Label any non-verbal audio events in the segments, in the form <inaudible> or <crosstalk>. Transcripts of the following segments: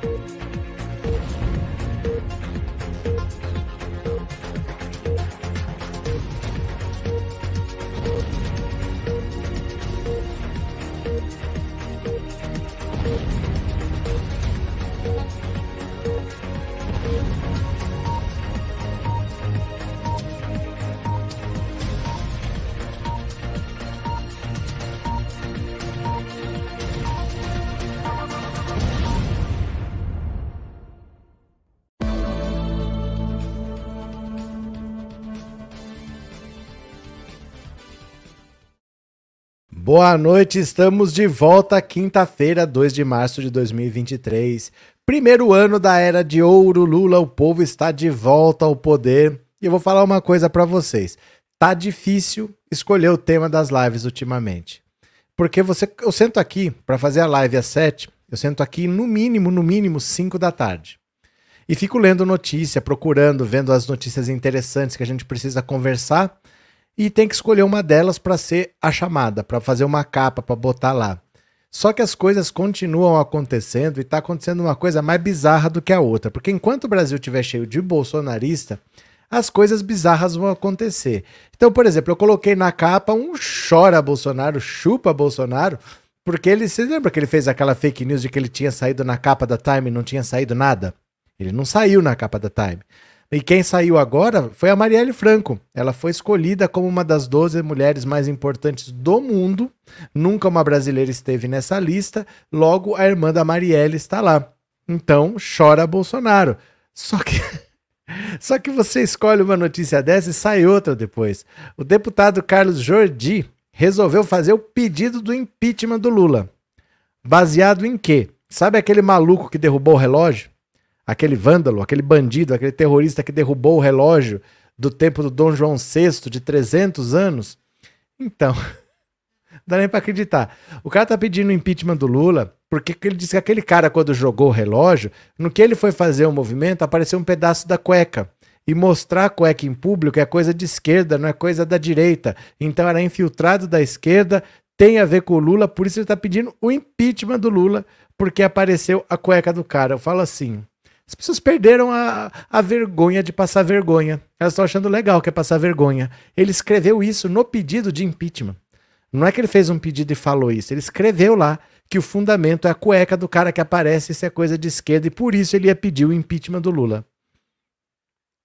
Bye. Boa noite, estamos de volta quinta-feira, 2 de março de 2023. Primeiro ano da era de ouro, Lula, o povo está de volta ao poder. E eu vou falar uma coisa para vocês. Tá difícil escolher o tema das lives ultimamente. Porque você, eu sento aqui para fazer a live às 7, eu sento aqui no mínimo, no mínimo 5 da tarde. E fico lendo notícia, procurando, vendo as notícias interessantes que a gente precisa conversar e tem que escolher uma delas para ser a chamada, para fazer uma capa, para botar lá. Só que as coisas continuam acontecendo e está acontecendo uma coisa mais bizarra do que a outra, porque enquanto o Brasil estiver cheio de bolsonarista, as coisas bizarras vão acontecer. Então, por exemplo, eu coloquei na capa um chora Bolsonaro, chupa Bolsonaro, porque ele, você lembra que ele fez aquela fake news de que ele tinha saído na capa da Time e não tinha saído nada? Ele não saiu na capa da Time. E quem saiu agora foi a Marielle Franco. Ela foi escolhida como uma das 12 mulheres mais importantes do mundo. Nunca uma brasileira esteve nessa lista. Logo, a irmã da Marielle está lá. Então, chora Bolsonaro. Só que. <laughs> Só que você escolhe uma notícia dessa e sai outra depois. O deputado Carlos Jordi resolveu fazer o pedido do impeachment do Lula. Baseado em quê? Sabe aquele maluco que derrubou o relógio? Aquele vândalo, aquele bandido, aquele terrorista que derrubou o relógio do tempo do Dom João VI de 300 anos. Então, não <laughs> dá nem para acreditar. O cara tá pedindo o impeachment do Lula porque ele disse que aquele cara, quando jogou o relógio, no que ele foi fazer o movimento, apareceu um pedaço da cueca. E mostrar a cueca em público é coisa de esquerda, não é coisa da direita. Então era infiltrado da esquerda, tem a ver com o Lula, por isso ele está pedindo o impeachment do Lula, porque apareceu a cueca do cara. Eu falo assim: as pessoas perderam a, a vergonha de passar vergonha. Elas estão achando legal que é passar vergonha. Ele escreveu isso no pedido de impeachment. Não é que ele fez um pedido e falou isso. Ele escreveu lá que o fundamento é a cueca do cara que aparece, isso é coisa de esquerda, e por isso ele ia pedir o impeachment do Lula.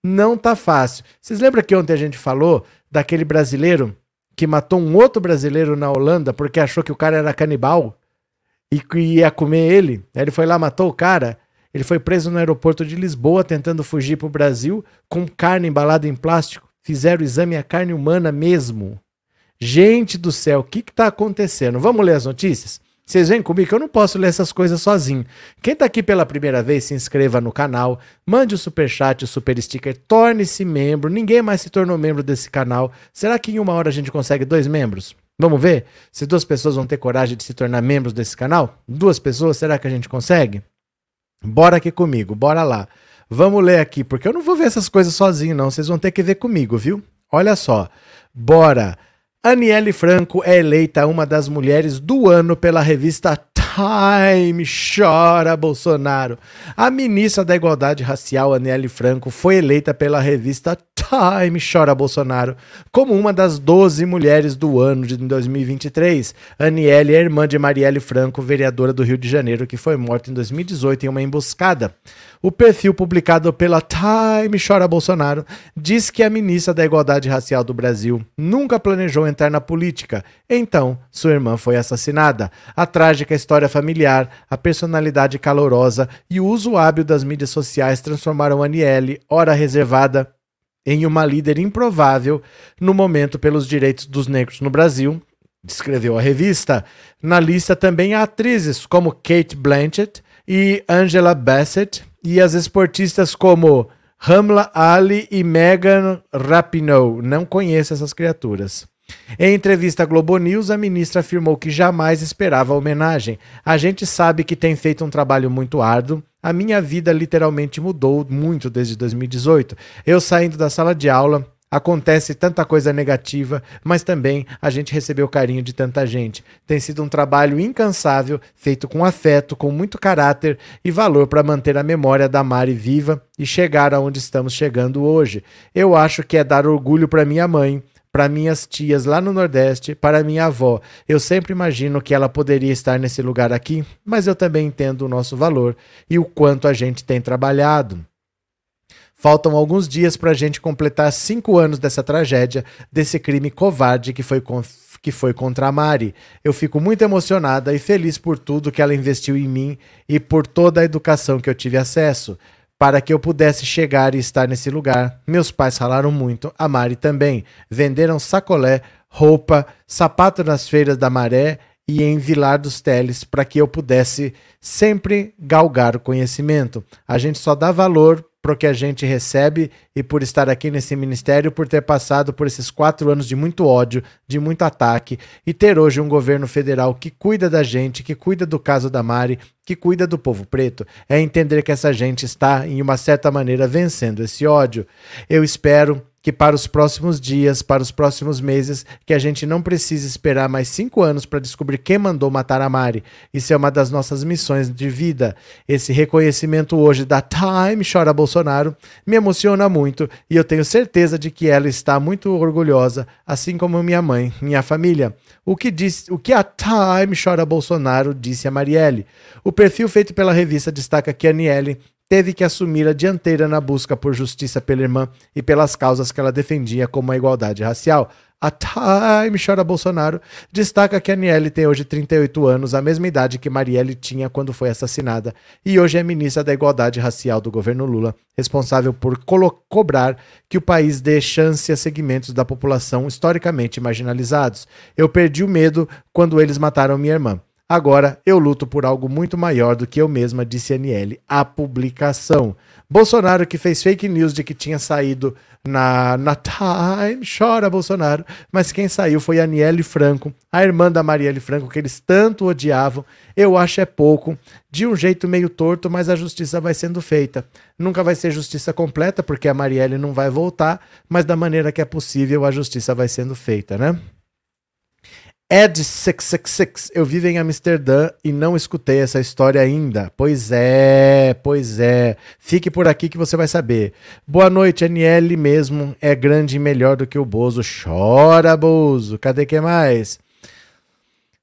Não tá fácil. Vocês lembram que ontem a gente falou daquele brasileiro que matou um outro brasileiro na Holanda porque achou que o cara era canibal e que ia comer ele? Ele foi lá, matou o cara. Ele foi preso no aeroporto de Lisboa tentando fugir para o Brasil com carne embalada em plástico. Fizeram o exame a carne humana mesmo. Gente do céu, o que está acontecendo? Vamos ler as notícias? Vocês vêm comigo que eu não posso ler essas coisas sozinho. Quem está aqui pela primeira vez, se inscreva no canal, mande o super chat, o super sticker, torne-se membro. Ninguém mais se tornou membro desse canal. Será que em uma hora a gente consegue dois membros? Vamos ver se duas pessoas vão ter coragem de se tornar membros desse canal? Duas pessoas, será que a gente consegue? Bora aqui comigo, bora lá. Vamos ler aqui, porque eu não vou ver essas coisas sozinho, não. Vocês vão ter que ver comigo, viu? Olha só. Bora. Aniele Franco é eleita uma das mulheres do ano pela revista Time. Chora, Bolsonaro. A ministra da Igualdade Racial, Aniele Franco, foi eleita pela revista Time. Chora, Bolsonaro. Como uma das 12 mulheres do ano de 2023. Aniele é irmã de Marielle Franco, vereadora do Rio de Janeiro, que foi morta em 2018 em uma emboscada. O perfil publicado pela Time Chora Bolsonaro diz que a ministra da Igualdade Racial do Brasil nunca planejou entrar na política, então sua irmã foi assassinada. A trágica história familiar, a personalidade calorosa e o uso hábil das mídias sociais transformaram Aniele, ora reservada, em uma líder improvável no momento pelos direitos dos negros no Brasil, descreveu a revista. Na lista também há atrizes como Kate Blanchett e Angela Bassett e as esportistas como Ramla Ali e Megan Rapinoe. Não conheço essas criaturas. Em entrevista à Globo News, a ministra afirmou que jamais esperava a homenagem. A gente sabe que tem feito um trabalho muito árduo. A minha vida literalmente mudou muito desde 2018. Eu saindo da sala de aula, Acontece tanta coisa negativa, mas também a gente recebeu carinho de tanta gente. Tem sido um trabalho incansável, feito com afeto, com muito caráter e valor para manter a memória da Mari viva e chegar aonde estamos chegando hoje. Eu acho que é dar orgulho para minha mãe, para minhas tias lá no Nordeste, para minha avó. Eu sempre imagino que ela poderia estar nesse lugar aqui, mas eu também entendo o nosso valor e o quanto a gente tem trabalhado. Faltam alguns dias para a gente completar cinco anos dessa tragédia, desse crime covarde que foi, que foi contra a Mari. Eu fico muito emocionada e feliz por tudo que ela investiu em mim e por toda a educação que eu tive acesso. Para que eu pudesse chegar e estar nesse lugar, meus pais ralaram muito, a Mari também. Venderam sacolé, roupa, sapato nas feiras da Maré e em Vilar dos Teles para que eu pudesse sempre galgar o conhecimento. A gente só dá valor pro que a gente recebe e por estar aqui nesse ministério, por ter passado por esses quatro anos de muito ódio, de muito ataque e ter hoje um governo federal que cuida da gente, que cuida do caso da Mari, que cuida do povo preto, é entender que essa gente está, em uma certa maneira, vencendo esse ódio. Eu espero que para os próximos dias, para os próximos meses, que a gente não precise esperar mais cinco anos para descobrir quem mandou matar a Mari. Isso é uma das nossas missões de vida. Esse reconhecimento hoje da Time Chora Bolsonaro me emociona muito e eu tenho certeza de que ela está muito orgulhosa, assim como minha mãe, minha família. O que, disse, o que a Time Chora Bolsonaro disse a Marielle. O perfil feito pela revista destaca que a Aniele teve que assumir a dianteira na busca por justiça pela irmã e pelas causas que ela defendia, como a igualdade racial. A Time Chora Bolsonaro destaca que Aniele tem hoje 38 anos, a mesma idade que Marielle tinha quando foi assassinada, e hoje é ministra da Igualdade Racial do governo Lula, responsável por cobrar que o país dê chance a segmentos da população historicamente marginalizados. Eu perdi o medo quando eles mataram minha irmã. Agora eu luto por algo muito maior do que eu mesma, disse Aniele. A publicação. Bolsonaro, que fez fake news de que tinha saído na, na Time, chora Bolsonaro, mas quem saiu foi Aniele Franco, a irmã da Marielle Franco, que eles tanto odiavam. Eu acho é pouco, de um jeito meio torto, mas a justiça vai sendo feita. Nunca vai ser justiça completa, porque a Marielle não vai voltar, mas da maneira que é possível, a justiça vai sendo feita, né? Ed666, eu vivo em Amsterdã e não escutei essa história ainda. Pois é, pois é. Fique por aqui que você vai saber. Boa noite, NL mesmo. É grande e melhor do que o Bozo. Chora, Bozo. Cadê que mais?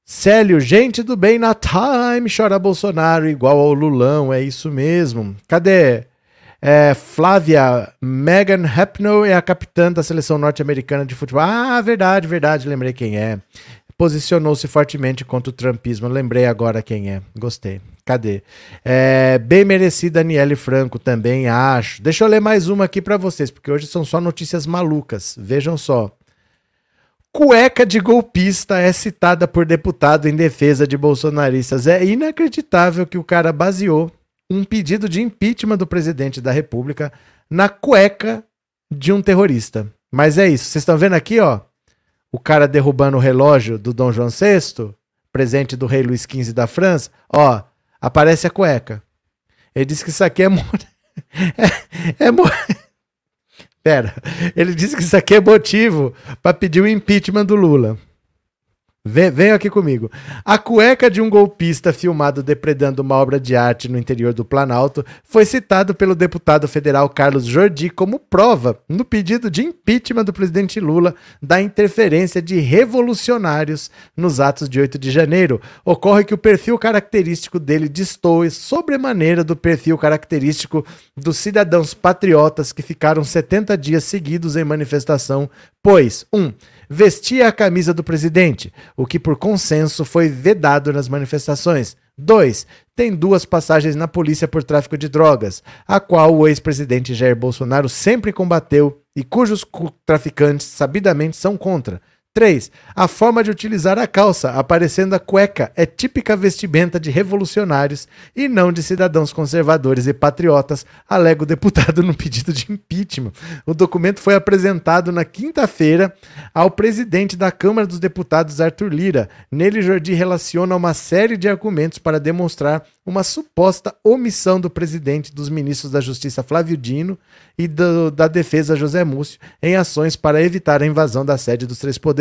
Célio, gente do bem na time, chora Bolsonaro igual ao Lulão, é isso mesmo. Cadê? É, Flávia, Megan Rapinoe é a capitã da seleção norte-americana de futebol. Ah, verdade, verdade, lembrei quem é posicionou-se fortemente contra o trumpismo. Lembrei agora quem é. Gostei. Cadê? É, bem merecida Daniele Franco também, acho. Deixa eu ler mais uma aqui para vocês, porque hoje são só notícias malucas. Vejam só. Cueca de golpista é citada por deputado em defesa de bolsonaristas. É inacreditável que o cara baseou um pedido de impeachment do presidente da República na cueca de um terrorista. Mas é isso. Vocês estão vendo aqui, ó? O cara derrubando o relógio do Dom João VI, presente do rei Luís XV da França, ó, aparece a cueca. Ele disse que isso aqui é. <laughs> é, é <laughs> Pera, ele disse que isso aqui é motivo para pedir o impeachment do Lula. Venham aqui comigo. A cueca de um golpista filmado depredando uma obra de arte no interior do Planalto foi citado pelo deputado federal Carlos Jordi como prova no pedido de impeachment do presidente Lula da interferência de revolucionários nos atos de 8 de janeiro. Ocorre que o perfil característico dele destoe sobremaneira do perfil característico dos cidadãos patriotas que ficaram 70 dias seguidos em manifestação, pois, 1. Um, vestia a camisa do presidente, o que por consenso foi vedado nas manifestações. 2. Tem duas passagens na polícia por tráfico de drogas, a qual o ex-presidente Jair Bolsonaro sempre combateu e cujos traficantes sabidamente são contra. 3. A forma de utilizar a calça, aparecendo a cueca, é típica vestimenta de revolucionários e não de cidadãos conservadores e patriotas, alega o deputado <laughs> no pedido de impeachment. O documento foi apresentado na quinta-feira ao presidente da Câmara dos Deputados, Arthur Lira. Nele, Jordi relaciona uma série de argumentos para demonstrar uma suposta omissão do presidente dos ministros da Justiça Flávio Dino e do, da Defesa José Múcio em ações para evitar a invasão da sede dos três poderes.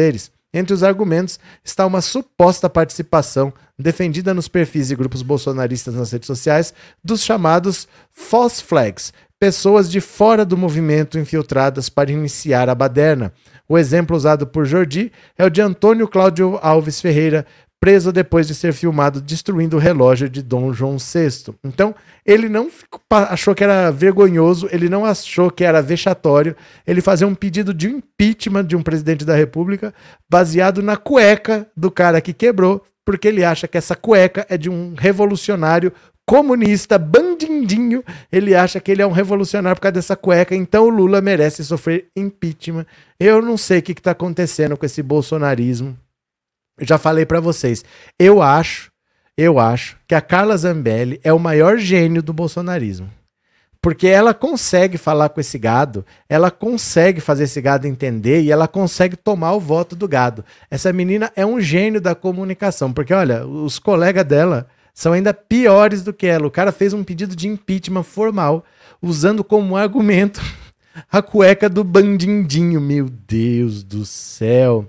Entre os argumentos está uma suposta participação defendida nos perfis e grupos bolsonaristas nas redes sociais dos chamados false flags, pessoas de fora do movimento infiltradas para iniciar a baderna. O exemplo usado por Jordi é o de Antônio Cláudio Alves Ferreira, preso depois de ser filmado destruindo o relógio de Dom João VI. Então, ele não achou que era vergonhoso, ele não achou que era vexatório ele fazer um pedido de impeachment de um presidente da República baseado na cueca do cara que quebrou, porque ele acha que essa cueca é de um revolucionário comunista, bandindinho, ele acha que ele é um revolucionário por causa dessa cueca, então o Lula merece sofrer impeachment. Eu não sei o que está acontecendo com esse bolsonarismo. Já falei para vocês. Eu acho, eu acho que a Carla Zambelli é o maior gênio do bolsonarismo. Porque ela consegue falar com esse gado, ela consegue fazer esse gado entender e ela consegue tomar o voto do gado. Essa menina é um gênio da comunicação, porque olha, os colegas dela são ainda piores do que ela. O cara fez um pedido de impeachment formal, usando como argumento <laughs> a cueca do bandindinho. Meu Deus do céu.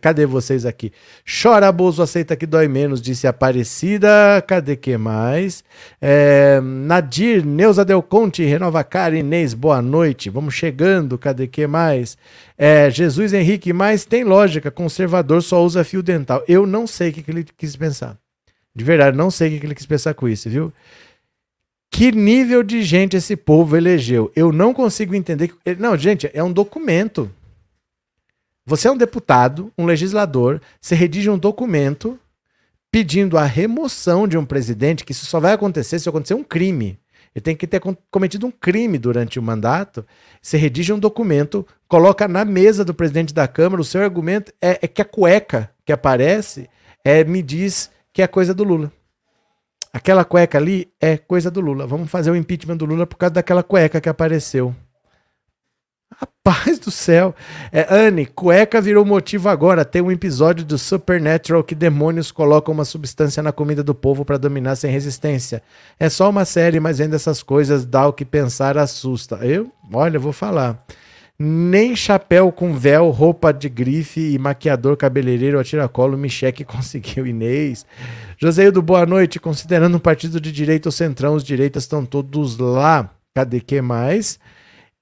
Cadê vocês aqui? Chora, Bozo, aceita que dói menos, disse Aparecida. Cadê que mais? É, Nadir, Neuza Del Conte, Renova Cara, Inês, boa noite. Vamos chegando, cadê que mais? É, Jesus Henrique, mas tem lógica, conservador só usa fio dental. Eu não sei o que, que ele quis pensar. De verdade, não sei o que, ele quis pensar com isso, viu? Que nível de gente esse povo elegeu? Eu não consigo entender. Não, gente, é um documento. Você é um deputado, um legislador, você redige um documento pedindo a remoção de um presidente, que isso só vai acontecer se acontecer um crime. Ele tem que ter cometido um crime durante o mandato. Você redige um documento, coloca na mesa do presidente da Câmara, o seu argumento é, é que a cueca que aparece é, me diz que é coisa do Lula. Aquela cueca ali é coisa do Lula. Vamos fazer o impeachment do Lula por causa daquela cueca que apareceu. Rapaz do céu. É, Anne, cueca virou motivo agora. Tem um episódio do Supernatural que demônios colocam uma substância na comida do povo para dominar sem resistência. É só uma série, mas vendo essas coisas dá o que pensar, assusta. Eu, olha, vou falar. Nem chapéu com véu, roupa de grife e maquiador cabeleireiro a tiracolo Micheque <laughs> conseguiu. Inês. Joseildo, boa noite. Considerando um partido de direita ou centrão, os direitas estão todos lá. Cadê que mais?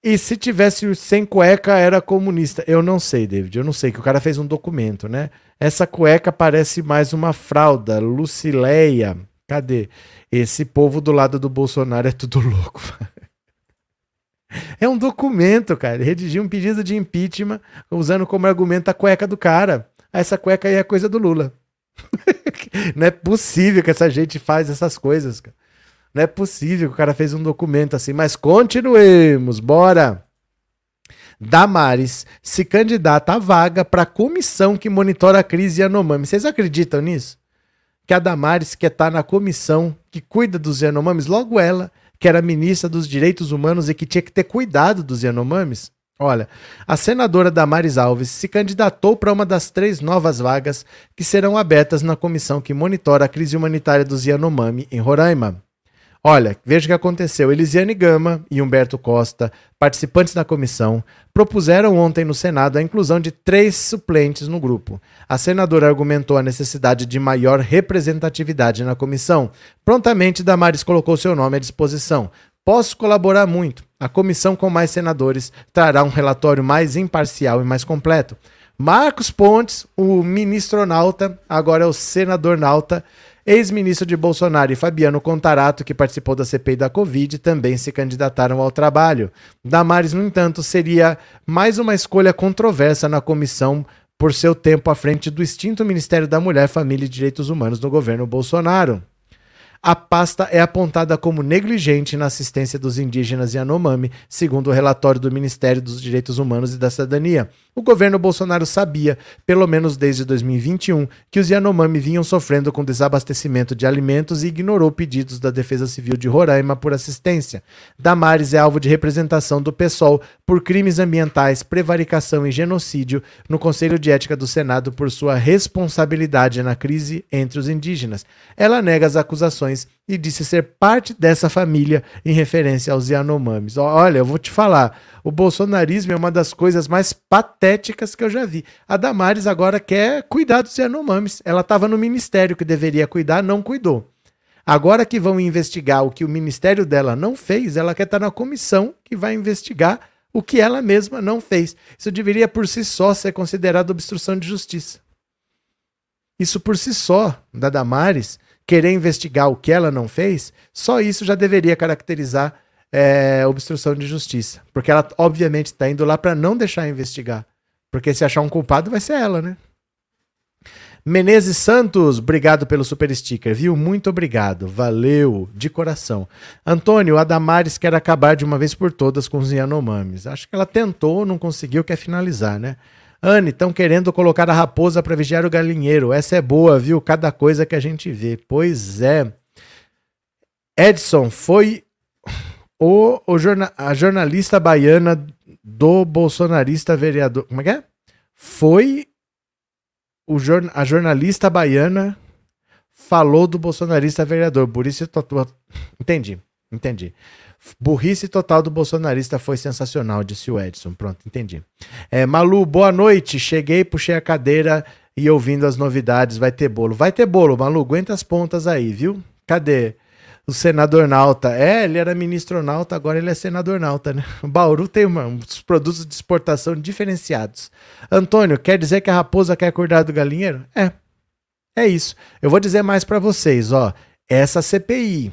E se tivesse sem cueca, era comunista. Eu não sei, David. Eu não sei, que o cara fez um documento, né? Essa cueca parece mais uma fralda. Lucileia. Cadê? Esse povo do lado do Bolsonaro é tudo <laughs> louco. É um documento, cara. Redigiu um pedido de impeachment usando como argumento a cueca do cara. Essa cueca aí é coisa do Lula. <laughs> não é possível que essa gente faz essas coisas, cara. Não é possível que o cara fez um documento assim, mas continuemos, bora. Damares se candidata à vaga para a comissão que monitora a crise Yanomami. Vocês acreditam nisso? Que a Damares quer estar tá na comissão que cuida dos Yanomamis, logo ela, que era ministra dos Direitos Humanos e que tinha que ter cuidado dos Yanomamis? Olha, a senadora Damares Alves se candidatou para uma das três novas vagas que serão abertas na comissão que monitora a crise humanitária dos Yanomami em Roraima. Olha, veja o que aconteceu. Elisiane Gama e Humberto Costa, participantes da comissão, propuseram ontem no Senado a inclusão de três suplentes no grupo. A senadora argumentou a necessidade de maior representatividade na comissão. Prontamente, Damares colocou seu nome à disposição. Posso colaborar muito. A comissão com mais senadores trará um relatório mais imparcial e mais completo. Marcos Pontes, o ministro nauta, agora é o senador nauta, Ex-ministro de Bolsonaro e Fabiano Contarato, que participou da CPI da Covid, também se candidataram ao trabalho. Damares, no entanto, seria mais uma escolha controversa na comissão por seu tempo à frente do extinto Ministério da Mulher, Família e Direitos Humanos do governo Bolsonaro. A pasta é apontada como negligente na assistência dos indígenas Yanomami, segundo o relatório do Ministério dos Direitos Humanos e da Cidadania. O governo Bolsonaro sabia, pelo menos desde 2021, que os Yanomami vinham sofrendo com desabastecimento de alimentos e ignorou pedidos da Defesa Civil de Roraima por assistência. Damares é alvo de representação do PSOL por crimes ambientais, prevaricação e genocídio no Conselho de Ética do Senado por sua responsabilidade na crise entre os indígenas. Ela nega as acusações e disse ser parte dessa família em referência aos Yanomamis. Olha, eu vou te falar, o bolsonarismo é uma das coisas mais patéticas que eu já vi. A Damares agora quer cuidar dos Yanomamis. Ela estava no ministério que deveria cuidar, não cuidou. Agora que vão investigar o que o ministério dela não fez, ela quer estar na comissão que vai investigar o que ela mesma não fez. Isso deveria por si só ser considerado obstrução de justiça. Isso por si só, da Damares, querer investigar o que ela não fez, só isso já deveria caracterizar é, obstrução de justiça. Porque ela, obviamente, está indo lá para não deixar investigar. Porque se achar um culpado, vai ser ela, né? Menezes Santos, obrigado pelo super sticker, viu? Muito obrigado, valeu, de coração. Antônio, a Damares quer acabar de uma vez por todas com os Yanomamis. Acho que ela tentou, não conseguiu, quer finalizar, né? Anne, estão querendo colocar a raposa para vigiar o galinheiro. Essa é boa, viu? Cada coisa que a gente vê. Pois é. Edson, foi o, o jorna, a jornalista baiana do bolsonarista vereador. Como é que é? Foi o, a jornalista baiana falou do bolsonarista vereador. Burrice total. Entendi, entendi. Burrice total do bolsonarista foi sensacional, disse o Edson. Pronto, entendi. É, Malu, boa noite. Cheguei, puxei a cadeira e ouvindo as novidades. Vai ter bolo. Vai ter bolo, Malu. Aguenta as pontas aí, viu? Cadê? O senador Nauta. É, ele era ministro Nauta, agora ele é senador Nauta, né? O <laughs> Bauru tem uma, uns produtos de exportação diferenciados. Antônio, quer dizer que a raposa quer cuidar do galinheiro? É. É isso. Eu vou dizer mais para vocês, ó. Essa CPI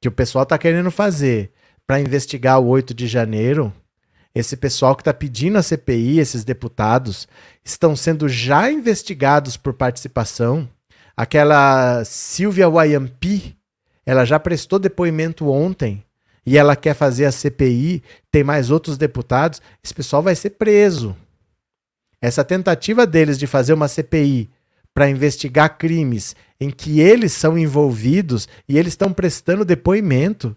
que o pessoal está querendo fazer para investigar o 8 de janeiro, esse pessoal que está pedindo a CPI, esses deputados, estão sendo já investigados por participação. Aquela Silvia Wayampi, ela já prestou depoimento ontem e ela quer fazer a CPI, tem mais outros deputados, esse pessoal vai ser preso. Essa tentativa deles de fazer uma CPI para investigar crimes em que eles são envolvidos e eles estão prestando depoimento,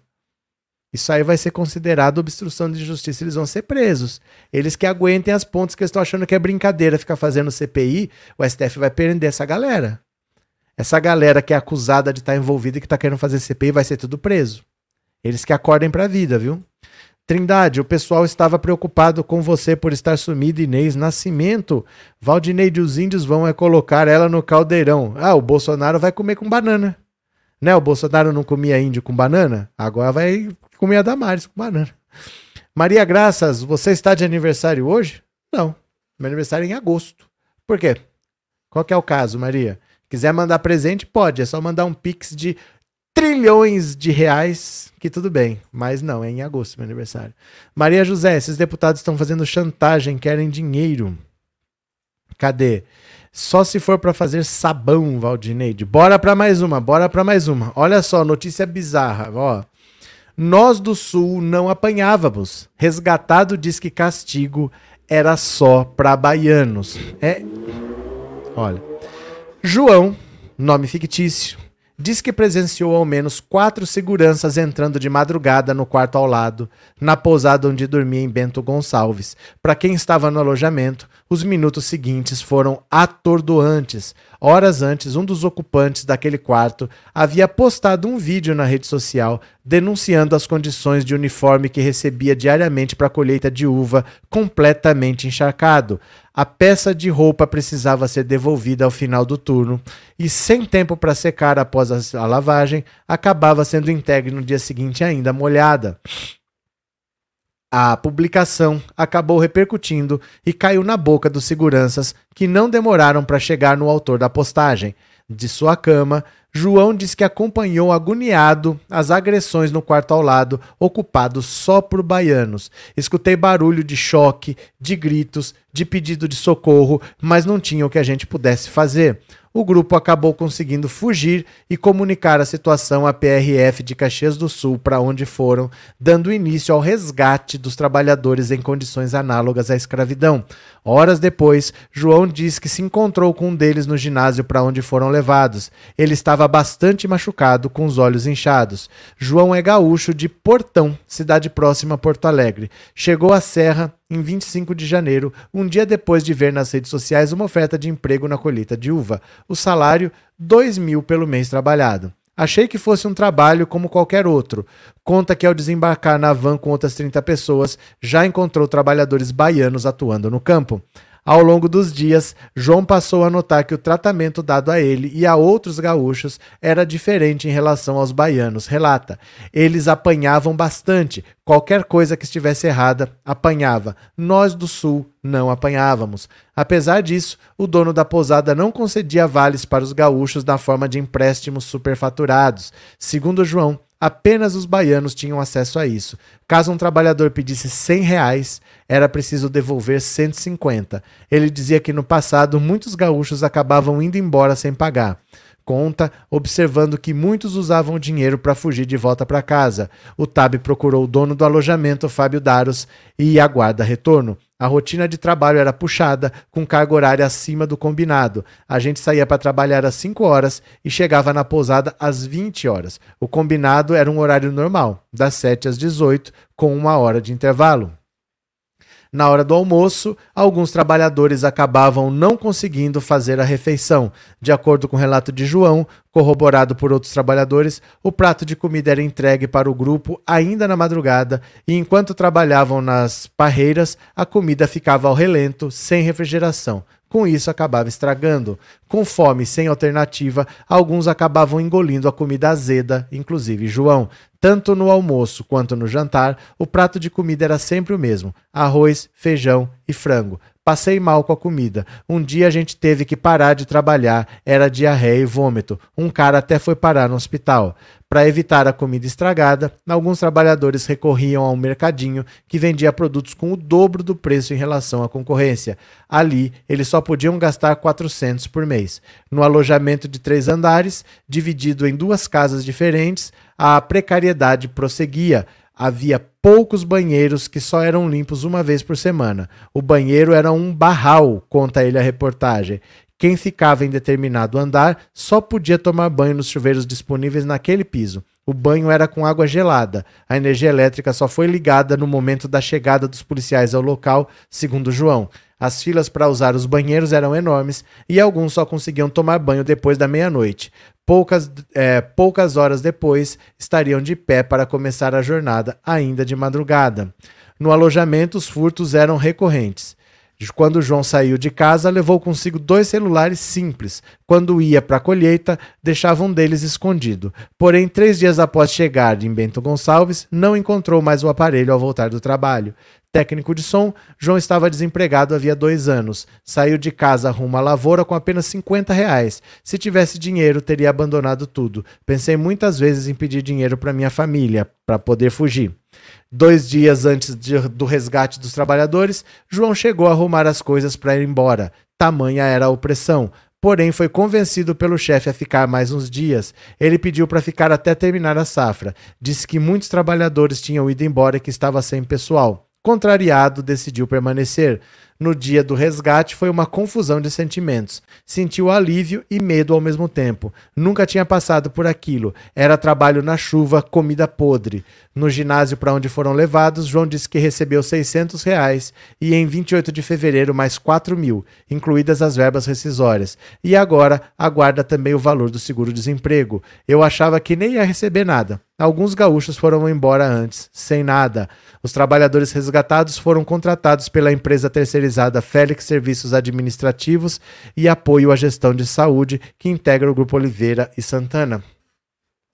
isso aí vai ser considerado obstrução de justiça, eles vão ser presos. Eles que aguentem as pontas que estão achando que é brincadeira ficar fazendo CPI, o STF vai prender essa galera. Essa galera que é acusada de estar envolvida e que está querendo fazer CPI vai ser tudo preso. Eles que acordem para a vida, viu? Trindade, o pessoal estava preocupado com você por estar sumida, Inês Nascimento. Valdineide, os índios vão é colocar ela no caldeirão. Ah, o Bolsonaro vai comer com banana. Né? O Bolsonaro não comia índio com banana? Agora vai comer a Damares com banana. Maria Graças, você está de aniversário hoje? Não. Meu aniversário é em agosto. Por quê? Qual que é o caso, Maria? Quiser mandar presente, pode. É só mandar um pix de trilhões de reais, que tudo bem, mas não, é em agosto meu aniversário. Maria José, esses deputados estão fazendo chantagem, querem dinheiro. Cadê? Só se for para fazer sabão, Valdineide. Bora para mais uma, bora para mais uma. Olha só, notícia bizarra, ó. Nós do Sul não apanhávamos. Resgatado diz que castigo era só para baianos. É. Olha. João, nome fictício, diz que presenciou ao menos quatro seguranças entrando de madrugada no quarto ao lado, na pousada onde dormia em Bento Gonçalves. Para quem estava no alojamento, os minutos seguintes foram atordoantes. Horas antes, um dos ocupantes daquele quarto havia postado um vídeo na rede social denunciando as condições de uniforme que recebia diariamente para a colheita de uva, completamente encharcado. A peça de roupa precisava ser devolvida ao final do turno e, sem tempo para secar após a lavagem, acabava sendo entregue no dia seguinte ainda molhada. A publicação acabou repercutindo e caiu na boca dos seguranças, que não demoraram para chegar no autor da postagem. De sua cama, João diz que acompanhou agoniado as agressões no quarto ao lado, ocupado só por baianos. Escutei barulho de choque, de gritos, de pedido de socorro, mas não tinha o que a gente pudesse fazer o grupo acabou conseguindo fugir e comunicar a situação à PRF de Caxias do Sul, para onde foram, dando início ao resgate dos trabalhadores em condições análogas à escravidão. Horas depois, João diz que se encontrou com um deles no ginásio para onde foram levados. Ele estava bastante machucado, com os olhos inchados. João é gaúcho de Portão, cidade próxima a Porto Alegre. Chegou à Serra em 25 de janeiro, um dia depois de ver nas redes sociais uma oferta de emprego na colheita de uva. O salário, 2 mil pelo mês trabalhado. Achei que fosse um trabalho como qualquer outro. Conta que ao desembarcar na van com outras 30 pessoas, já encontrou trabalhadores baianos atuando no campo. Ao longo dos dias, João passou a notar que o tratamento dado a ele e a outros gaúchos era diferente em relação aos baianos, relata. Eles apanhavam bastante, qualquer coisa que estivesse errada, apanhava. Nós do sul não apanhávamos. Apesar disso, o dono da pousada não concedia vales para os gaúchos na forma de empréstimos superfaturados. Segundo João, Apenas os baianos tinham acesso a isso. Caso um trabalhador pedisse 100 reais, era preciso devolver 150. Ele dizia que no passado muitos gaúchos acabavam indo embora sem pagar. Conta, observando que muitos usavam o dinheiro para fugir de volta para casa. O TAB procurou o dono do alojamento, Fábio Daros, e aguarda retorno. A rotina de trabalho era puxada, com carga horária acima do combinado. A gente saía para trabalhar às 5 horas e chegava na pousada às 20 horas. O combinado era um horário normal, das 7 às 18, com uma hora de intervalo. Na hora do almoço, alguns trabalhadores acabavam não conseguindo fazer a refeição. De acordo com o relato de João, corroborado por outros trabalhadores, o prato de comida era entregue para o grupo ainda na madrugada e enquanto trabalhavam nas parreiras, a comida ficava ao relento, sem refrigeração. Com isso, acabava estragando. Com fome sem alternativa, alguns acabavam engolindo a comida azeda, inclusive João. Tanto no almoço quanto no jantar, o prato de comida era sempre o mesmo: arroz, feijão e frango. Passei mal com a comida. Um dia a gente teve que parar de trabalhar, era diarreia e vômito. Um cara até foi parar no hospital. Para evitar a comida estragada, alguns trabalhadores recorriam a um mercadinho que vendia produtos com o dobro do preço em relação à concorrência. Ali, eles só podiam gastar 400 por mês. No alojamento de três andares, dividido em duas casas diferentes, a precariedade prosseguia. Havia poucos banheiros que só eram limpos uma vez por semana. O banheiro era um barral, conta ele a reportagem. Quem ficava em determinado andar só podia tomar banho nos chuveiros disponíveis naquele piso. O banho era com água gelada. A energia elétrica só foi ligada no momento da chegada dos policiais ao local, segundo João. As filas para usar os banheiros eram enormes e alguns só conseguiam tomar banho depois da meia-noite. Poucas, é, poucas horas depois estariam de pé para começar a jornada, ainda de madrugada. No alojamento, os furtos eram recorrentes. Quando João saiu de casa, levou consigo dois celulares simples. Quando ia para a colheita, deixava um deles escondido. Porém, três dias após chegar em Bento Gonçalves, não encontrou mais o aparelho ao voltar do trabalho. Técnico de som, João estava desempregado havia dois anos. Saiu de casa rumo à lavoura com apenas 50 reais. Se tivesse dinheiro, teria abandonado tudo. Pensei muitas vezes em pedir dinheiro para minha família, para poder fugir. Dois dias antes de, do resgate dos trabalhadores, João chegou a arrumar as coisas para ir embora. Tamanha era a opressão. Porém, foi convencido pelo chefe a ficar mais uns dias. Ele pediu para ficar até terminar a safra. Disse que muitos trabalhadores tinham ido embora e que estava sem pessoal. Contrariado, decidiu permanecer. No dia do resgate foi uma confusão de sentimentos. Sentiu alívio e medo ao mesmo tempo. Nunca tinha passado por aquilo. Era trabalho na chuva, comida podre. No ginásio para onde foram levados, João disse que recebeu 600 reais e em 28 de fevereiro mais 4 mil, incluídas as verbas rescisórias. E agora aguarda também o valor do seguro-desemprego. Eu achava que nem ia receber nada. Alguns gaúchos foram embora antes, sem nada. Os trabalhadores resgatados foram contratados pela empresa terceirizada Félix Serviços Administrativos e Apoio à Gestão de Saúde, que integra o Grupo Oliveira e Santana.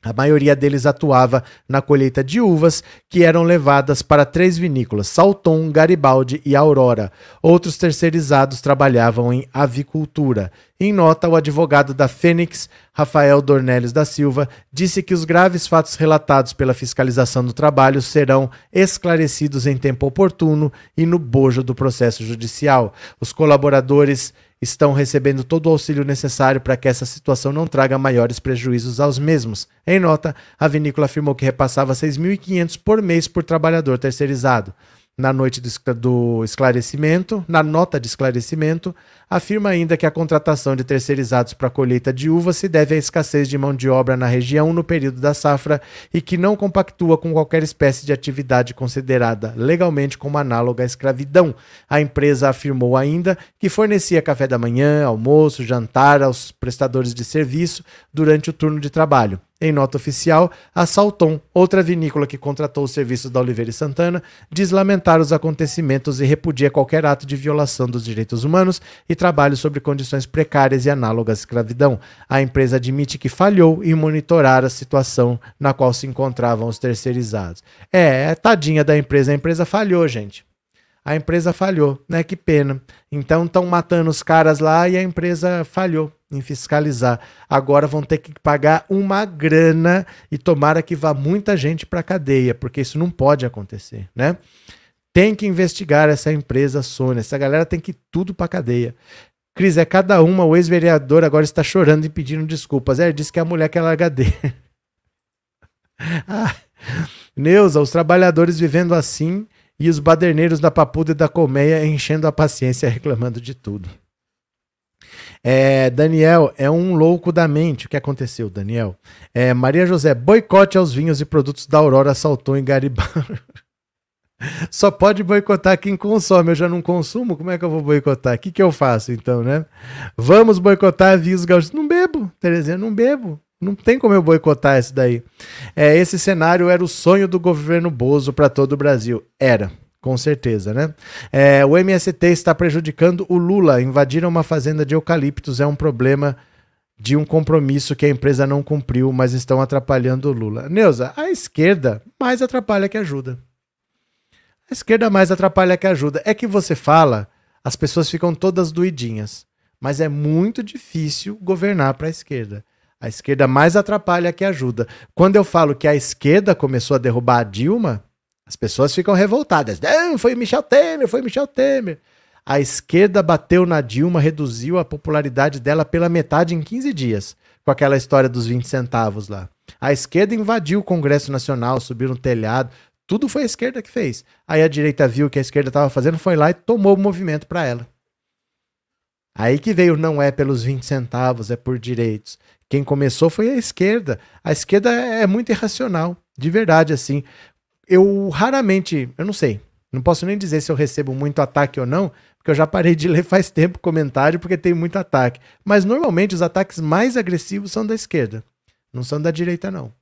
A maioria deles atuava na colheita de uvas, que eram levadas para três vinícolas, Salton, Garibaldi e Aurora. Outros terceirizados trabalhavam em avicultura. Em nota, o advogado da Fênix, Rafael Dornelles da Silva, disse que os graves fatos relatados pela fiscalização do trabalho serão esclarecidos em tempo oportuno e no bojo do processo judicial. Os colaboradores estão recebendo todo o auxílio necessário para que essa situação não traga maiores prejuízos aos mesmos. Em nota, a vinícola afirmou que repassava 6.500 por mês por trabalhador terceirizado. na noite do esclarecimento, na nota de esclarecimento, afirma ainda que a contratação de terceirizados para a colheita de uva se deve à escassez de mão de obra na região no período da safra e que não compactua com qualquer espécie de atividade considerada legalmente como análoga à escravidão. A empresa afirmou ainda que fornecia café da manhã, almoço, jantar aos prestadores de serviço durante o turno de trabalho. Em nota oficial, a Salton, outra vinícola que contratou os serviços da Oliveira e Santana, diz lamentar os acontecimentos e repudia qualquer ato de violação dos direitos humanos e trabalho sobre condições precárias e análogas à escravidão. A empresa admite que falhou em monitorar a situação na qual se encontravam os terceirizados. É, tadinha da empresa, a empresa falhou, gente a empresa falhou, né? Que pena. Então estão matando os caras lá e a empresa falhou em fiscalizar. Agora vão ter que pagar uma grana e tomara que vá muita gente para cadeia, porque isso não pode acontecer, né? Tem que investigar essa empresa Sônia. Essa galera tem que ir tudo para cadeia. Cris, é cada uma. O ex-vereador agora está chorando e pedindo desculpas. É, disse que a mulher quer largar dele. <laughs> ah, Neuza, os trabalhadores vivendo assim e os baderneiros da Papuda e da Colmeia enchendo a paciência <laughs> reclamando de tudo. É, Daniel é um louco da mente. O que aconteceu, Daniel? É, Maria José, boicote aos vinhos e produtos da Aurora saltou em Garibaldi. <laughs> <laughs> Só pode boicotar quem consome. Eu já não consumo, como é que eu vou boicotar? O que, que eu faço então, né? Vamos boicotar vinhos gaúchos. Não bebo, Terezinha, não bebo. Não tem como eu boicotar isso daí. É, esse cenário era o sonho do governo Bozo para todo o Brasil. Era, com certeza, né? É, o MST está prejudicando o Lula. Invadiram uma fazenda de eucaliptos. É um problema de um compromisso que a empresa não cumpriu, mas estão atrapalhando o Lula. Neuza, a esquerda mais atrapalha que ajuda. A esquerda mais atrapalha que ajuda. É que você fala, as pessoas ficam todas doidinhas. Mas é muito difícil governar para a esquerda. A esquerda mais atrapalha que ajuda. Quando eu falo que a esquerda começou a derrubar a Dilma, as pessoas ficam revoltadas. Ah, foi Michel Temer, foi Michel Temer. A esquerda bateu na Dilma, reduziu a popularidade dela pela metade em 15 dias, com aquela história dos 20 centavos lá. A esquerda invadiu o Congresso Nacional, subiu no telhado, tudo foi a esquerda que fez. Aí a direita viu o que a esquerda estava fazendo, foi lá e tomou o movimento para ela. Aí que veio não é pelos 20 centavos, é por direitos. Quem começou foi a esquerda. A esquerda é muito irracional, de verdade, assim. Eu raramente, eu não sei, não posso nem dizer se eu recebo muito ataque ou não, porque eu já parei de ler faz tempo comentário porque tem muito ataque. Mas normalmente os ataques mais agressivos são da esquerda, não são da direita, não.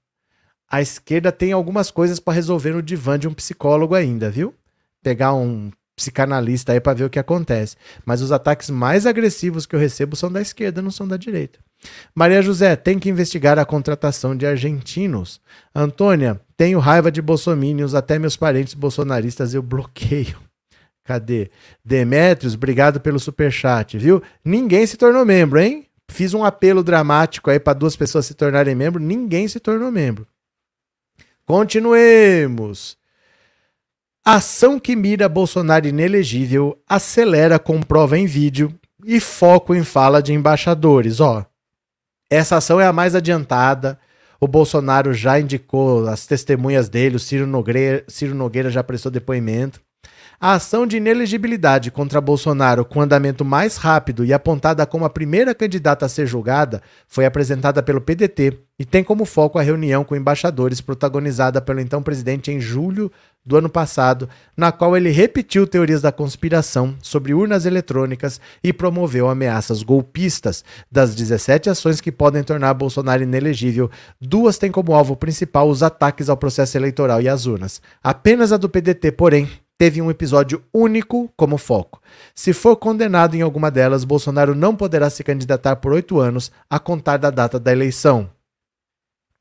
A esquerda tem algumas coisas para resolver no divã de um psicólogo ainda, viu? Pegar um psicanalista aí para ver o que acontece. Mas os ataques mais agressivos que eu recebo são da esquerda, não são da direita. Maria José, tem que investigar a contratação de argentinos. Antônia, tenho raiva de bolsomínios, até meus parentes bolsonaristas eu bloqueio. <laughs> Cadê? Demetrios, obrigado pelo superchat, viu? Ninguém se tornou membro, hein? Fiz um apelo dramático aí para duas pessoas se tornarem membro, ninguém se tornou membro. Continuemos. Ação que mira Bolsonaro inelegível acelera com prova em vídeo e foco em fala de embaixadores. Ó, essa ação é a mais adiantada. O Bolsonaro já indicou as testemunhas dele, o Ciro Nogueira, Ciro Nogueira já prestou depoimento. A ação de inelegibilidade contra Bolsonaro, com andamento mais rápido e apontada como a primeira candidata a ser julgada, foi apresentada pelo PDT e tem como foco a reunião com embaixadores protagonizada pelo então presidente em julho do ano passado, na qual ele repetiu teorias da conspiração sobre urnas eletrônicas e promoveu ameaças golpistas. Das 17 ações que podem tornar Bolsonaro inelegível, duas têm como alvo principal os ataques ao processo eleitoral e às urnas. Apenas a do PDT, porém, teve um episódio único como foco. Se for condenado em alguma delas, Bolsonaro não poderá se candidatar por oito anos a contar da data da eleição.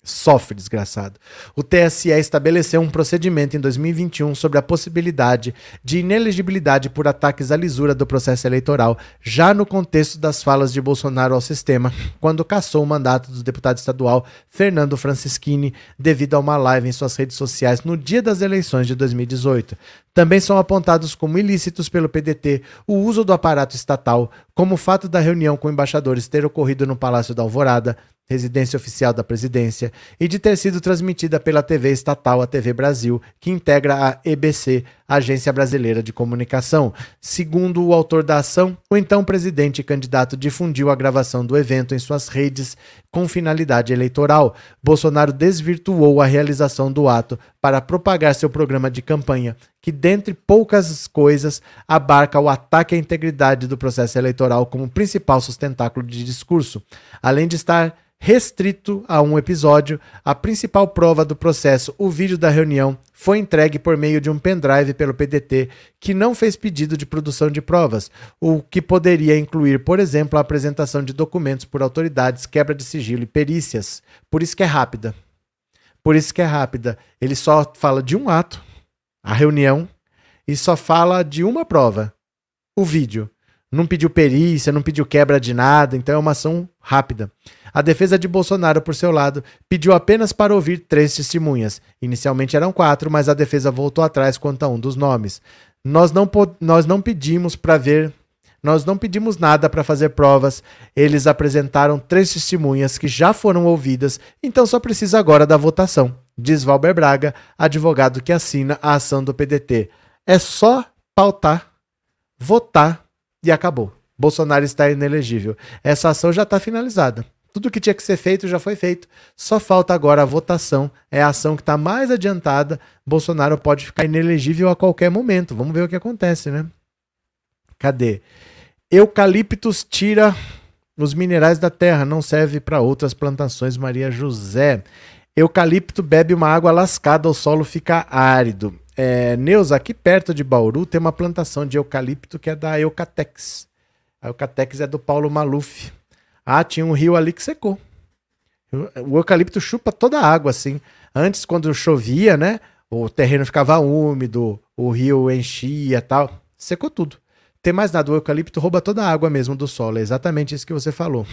Sofre, desgraçado. O TSE estabeleceu um procedimento em 2021 sobre a possibilidade de inelegibilidade por ataques à lisura do processo eleitoral, já no contexto das falas de Bolsonaro ao sistema, quando cassou o mandato do deputado estadual Fernando Francischini devido a uma live em suas redes sociais no dia das eleições de 2018. Também são apontados como ilícitos pelo PDT o uso do aparato estatal, como o fato da reunião com embaixadores ter ocorrido no Palácio da Alvorada, residência oficial da presidência, e de ter sido transmitida pela TV estatal, a TV Brasil, que integra a EBC, Agência Brasileira de Comunicação. Segundo o autor da ação, o então presidente e candidato difundiu a gravação do evento em suas redes com finalidade eleitoral. Bolsonaro desvirtuou a realização do ato para propagar seu programa de campanha, que, dentre poucas coisas, abarca o ataque à integridade do processo eleitoral como principal sustentáculo de discurso, além de estar restrito a um episódio, a principal prova do processo, o vídeo da reunião, foi entregue por meio de um pendrive pelo PDT, que não fez pedido de produção de provas, o que poderia incluir, por exemplo, a apresentação de documentos por autoridades, quebra de sigilo e perícias. Por isso que é rápida. Por isso que é rápida. Ele só fala de um ato, a reunião, e só fala de uma prova, o vídeo não pediu perícia, não pediu quebra de nada, então é uma ação rápida. A defesa de Bolsonaro, por seu lado, pediu apenas para ouvir três testemunhas. Inicialmente eram quatro, mas a defesa voltou atrás quanto a um dos nomes. Nós não, nós não pedimos para ver, nós não pedimos nada para fazer provas. Eles apresentaram três testemunhas que já foram ouvidas, então só precisa agora da votação, diz Valber Braga, advogado que assina a ação do PDT. É só pautar, votar e acabou. Bolsonaro está inelegível. Essa ação já está finalizada. Tudo que tinha que ser feito já foi feito. Só falta agora a votação. É a ação que está mais adiantada. Bolsonaro pode ficar inelegível a qualquer momento. Vamos ver o que acontece, né? Cadê? Eucaliptus tira os minerais da terra, não serve para outras plantações. Maria José. Eucalipto bebe uma água lascada, o solo fica árido. É, Neuza, aqui perto de Bauru tem uma plantação de eucalipto que é da Eucatex. A Eucatex é do Paulo Maluf. Ah, tinha um rio ali que secou. O eucalipto chupa toda a água, assim. Antes, quando chovia, né? O terreno ficava úmido, o rio enchia tal. Secou tudo. Tem mais nada, o eucalipto rouba toda a água mesmo do solo. É exatamente isso que você falou.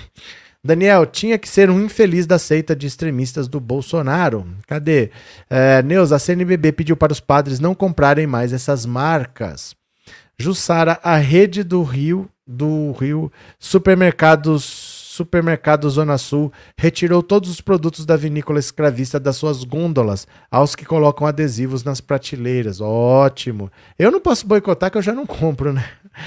Daniel, tinha que ser um infeliz da seita de extremistas do Bolsonaro. Cadê? É, Neuza, a CNBB pediu para os padres não comprarem mais essas marcas. Jussara, a rede do Rio, do Rio, supermercados supermercado Zona Sul retirou todos os produtos da vinícola escravista das suas gôndolas aos que colocam adesivos nas prateleiras. Ótimo. Eu não posso boicotar que eu já não compro, né?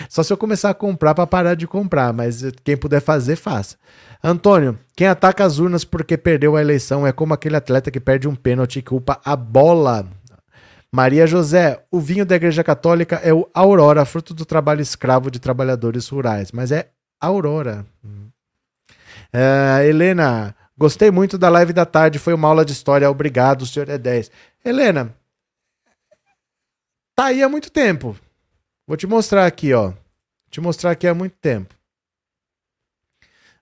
Só se eu começar a comprar para parar de comprar, mas quem puder fazer, faça. Antônio, quem ataca as urnas porque perdeu a eleição é como aquele atleta que perde um pênalti e culpa a bola. Maria José, o vinho da Igreja Católica é o Aurora, fruto do trabalho escravo de trabalhadores rurais, mas é Aurora. É, Helena, gostei muito da live da tarde, foi uma aula de história, obrigado, senhor é 10. Helena, tá aí há muito tempo. Vou te mostrar aqui, ó. Vou te mostrar aqui há muito tempo.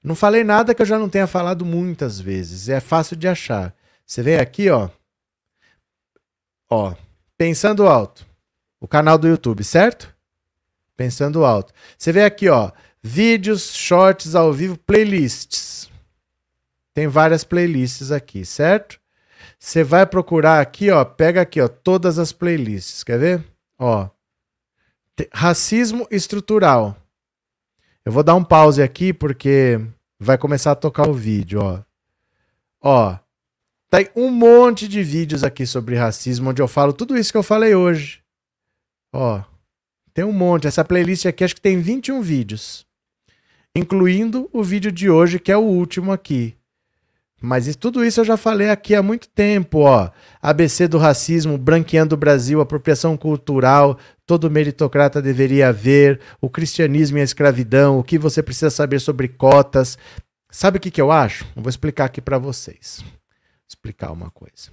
Não falei nada que eu já não tenha falado muitas vezes. É fácil de achar. Você vem aqui, ó. Ó, Pensando Alto. O canal do YouTube, certo? Pensando Alto. Você vê aqui, ó, vídeos, shorts ao vivo, playlists. Tem várias playlists aqui, certo? Você vai procurar aqui, ó, pega aqui, ó, todas as playlists, quer ver? Ó. Racismo estrutural. Eu vou dar um pause aqui porque vai começar a tocar o vídeo, ó. Ó, tem um monte de vídeos aqui sobre racismo onde eu falo tudo isso que eu falei hoje. Ó, tem um monte. Essa playlist aqui acho que tem 21 vídeos, incluindo o vídeo de hoje que é o último aqui. Mas isso, tudo isso eu já falei aqui há muito tempo, ó. ABC do racismo, branqueando o Brasil, apropriação cultural, todo meritocrata deveria haver, o cristianismo e a escravidão, o que você precisa saber sobre cotas. Sabe o que, que eu acho? Eu vou explicar aqui para vocês. Vou explicar uma coisa.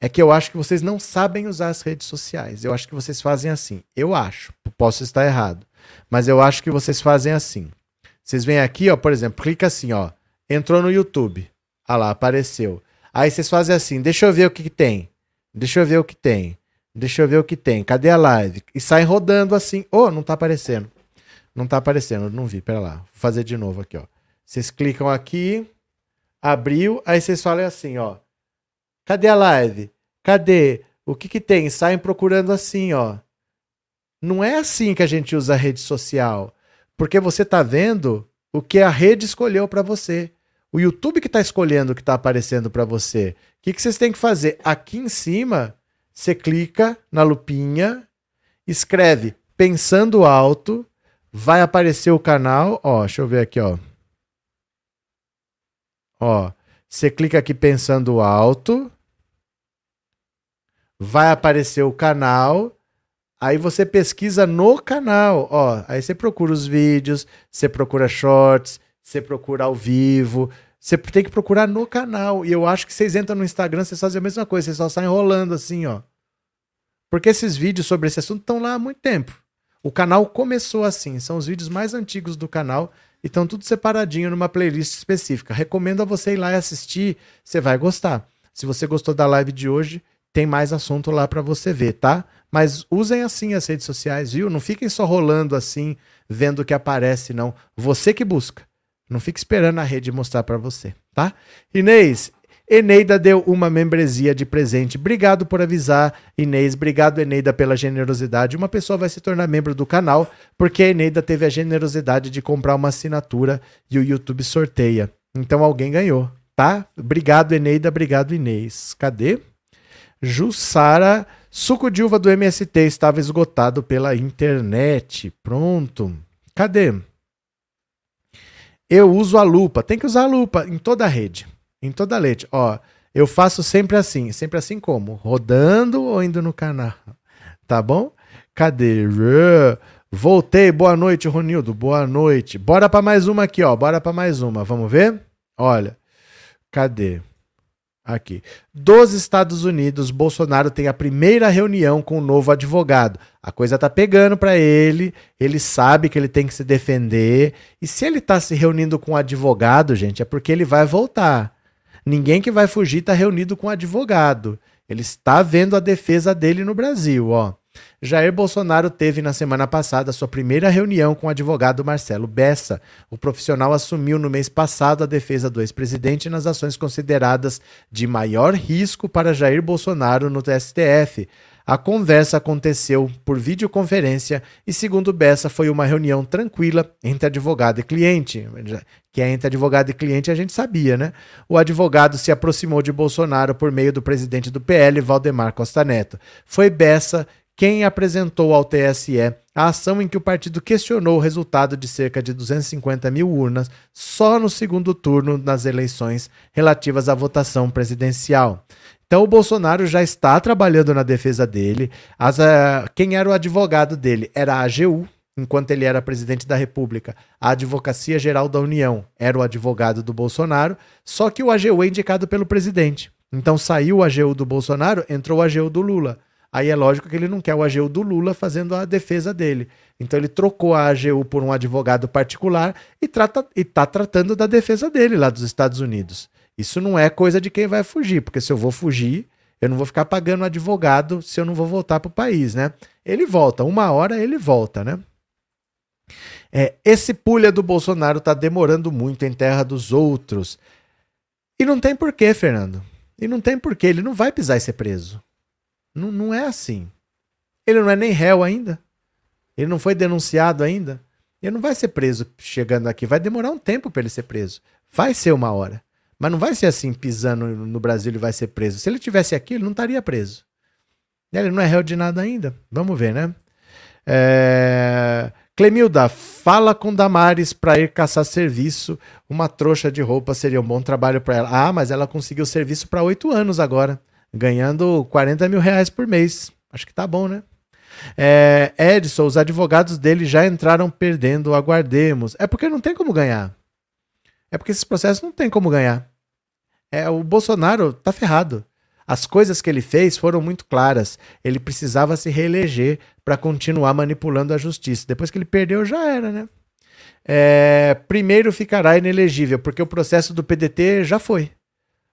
É que eu acho que vocês não sabem usar as redes sociais. Eu acho que vocês fazem assim. Eu acho. Posso estar errado. Mas eu acho que vocês fazem assim. Vocês vêm aqui, ó, por exemplo, clica assim, ó. Entrou no YouTube. Ah lá, apareceu. Aí vocês fazem assim, deixa eu ver o que, que tem. Deixa eu ver o que tem. Deixa eu ver o que tem. Cadê a live? E saem rodando assim. Oh, não tá aparecendo. Não tá aparecendo, não vi. Pera lá. Vou fazer de novo aqui, ó. Vocês clicam aqui, abriu, aí vocês falam assim, ó. Cadê a live? Cadê? O que que tem? Saem procurando assim, ó. Não é assim que a gente usa a rede social, porque você tá vendo o que a rede escolheu para você. O YouTube que está escolhendo o que está aparecendo para você. O que, que vocês têm que fazer? Aqui em cima, você clica na lupinha escreve Pensando Alto, vai aparecer o canal, ó, deixa eu ver aqui, ó. Ó, você clica aqui Pensando Alto, vai aparecer o canal, aí você pesquisa no canal, ó, aí você procura os vídeos, você procura shorts, você procura ao vivo, você tem que procurar no canal. E eu acho que vocês entram no Instagram, vocês fazem a mesma coisa, vocês só saem enrolando assim, ó. Porque esses vídeos sobre esse assunto estão lá há muito tempo. O canal começou assim, são os vídeos mais antigos do canal e estão tudo separadinho numa playlist específica. Recomendo a você ir lá e assistir, você vai gostar. Se você gostou da live de hoje, tem mais assunto lá para você ver, tá? Mas usem assim as redes sociais, viu? Não fiquem só rolando assim, vendo o que aparece, não. Você que busca. Não fique esperando a rede mostrar para você, tá? Inês, Eneida deu uma membresia de presente. Obrigado por avisar, Inês. Obrigado, Eneida, pela generosidade. Uma pessoa vai se tornar membro do canal porque a Eneida teve a generosidade de comprar uma assinatura e o YouTube sorteia. Então alguém ganhou, tá? Obrigado, Eneida. Obrigado, Inês. Cadê? Jussara, suco de uva do MST estava esgotado pela internet. Pronto. Cadê? Eu uso a lupa. Tem que usar a lupa em toda a rede. Em toda a rede. Ó, eu faço sempre assim. Sempre assim como? Rodando ou indo no canal? Tá bom? Cadê? Voltei. Boa noite, Ronildo. Boa noite. Bora para mais uma aqui, ó. Bora para mais uma. Vamos ver? Olha. Cadê? Aqui. Dos Estados Unidos, Bolsonaro tem a primeira reunião com o novo advogado. A coisa tá pegando para ele, ele sabe que ele tem que se defender. E se ele tá se reunindo com o advogado, gente, é porque ele vai voltar. Ninguém que vai fugir tá reunido com o advogado. Ele está vendo a defesa dele no Brasil, ó. Jair Bolsonaro teve na semana passada sua primeira reunião com o advogado Marcelo Bessa. O profissional assumiu no mês passado a defesa do ex-presidente nas ações consideradas de maior risco para Jair Bolsonaro no STF. A conversa aconteceu por videoconferência e, segundo Bessa, foi uma reunião tranquila entre advogado e cliente. Que é entre advogado e cliente a gente sabia, né? O advogado se aproximou de Bolsonaro por meio do presidente do PL, Valdemar Costa Neto. Foi Bessa quem apresentou ao TSE a ação em que o partido questionou o resultado de cerca de 250 mil urnas só no segundo turno das eleições relativas à votação presidencial. Então o Bolsonaro já está trabalhando na defesa dele. As, uh, quem era o advogado dele era a AGU, enquanto ele era presidente da República. A Advocacia Geral da União era o advogado do Bolsonaro, só que o AGU é indicado pelo presidente. Então saiu o AGU do Bolsonaro, entrou o AGU do Lula. Aí é lógico que ele não quer o AGU do Lula fazendo a defesa dele. Então ele trocou a AGU por um advogado particular e trata e tá tratando da defesa dele lá dos Estados Unidos. Isso não é coisa de quem vai fugir, porque se eu vou fugir, eu não vou ficar pagando advogado se eu não vou voltar para o país, né? Ele volta, uma hora ele volta, né? É, esse pulha do Bolsonaro está demorando muito em terra dos outros. E não tem porquê, Fernando. E não tem porquê, ele não vai pisar e ser preso. Não, não é assim. Ele não é nem réu ainda. Ele não foi denunciado ainda. Ele não vai ser preso chegando aqui. Vai demorar um tempo para ele ser preso. Vai ser uma hora. Mas não vai ser assim, pisando no Brasil ele vai ser preso. Se ele tivesse aqui, ele não estaria preso. Ele não é réu de nada ainda. Vamos ver, né? É... Clemilda, fala com Damares para ir caçar serviço. Uma trouxa de roupa seria um bom trabalho para ela. Ah, mas ela conseguiu serviço para oito anos agora ganhando 40 mil reais por mês. Acho que tá bom, né? É, Edson, os advogados dele já entraram perdendo, aguardemos. É porque não tem como ganhar. É porque esses processos não tem como ganhar. É, o Bolsonaro tá ferrado. As coisas que ele fez foram muito claras. Ele precisava se reeleger para continuar manipulando a justiça. Depois que ele perdeu, já era, né? É, primeiro ficará inelegível, porque o processo do PDT já foi.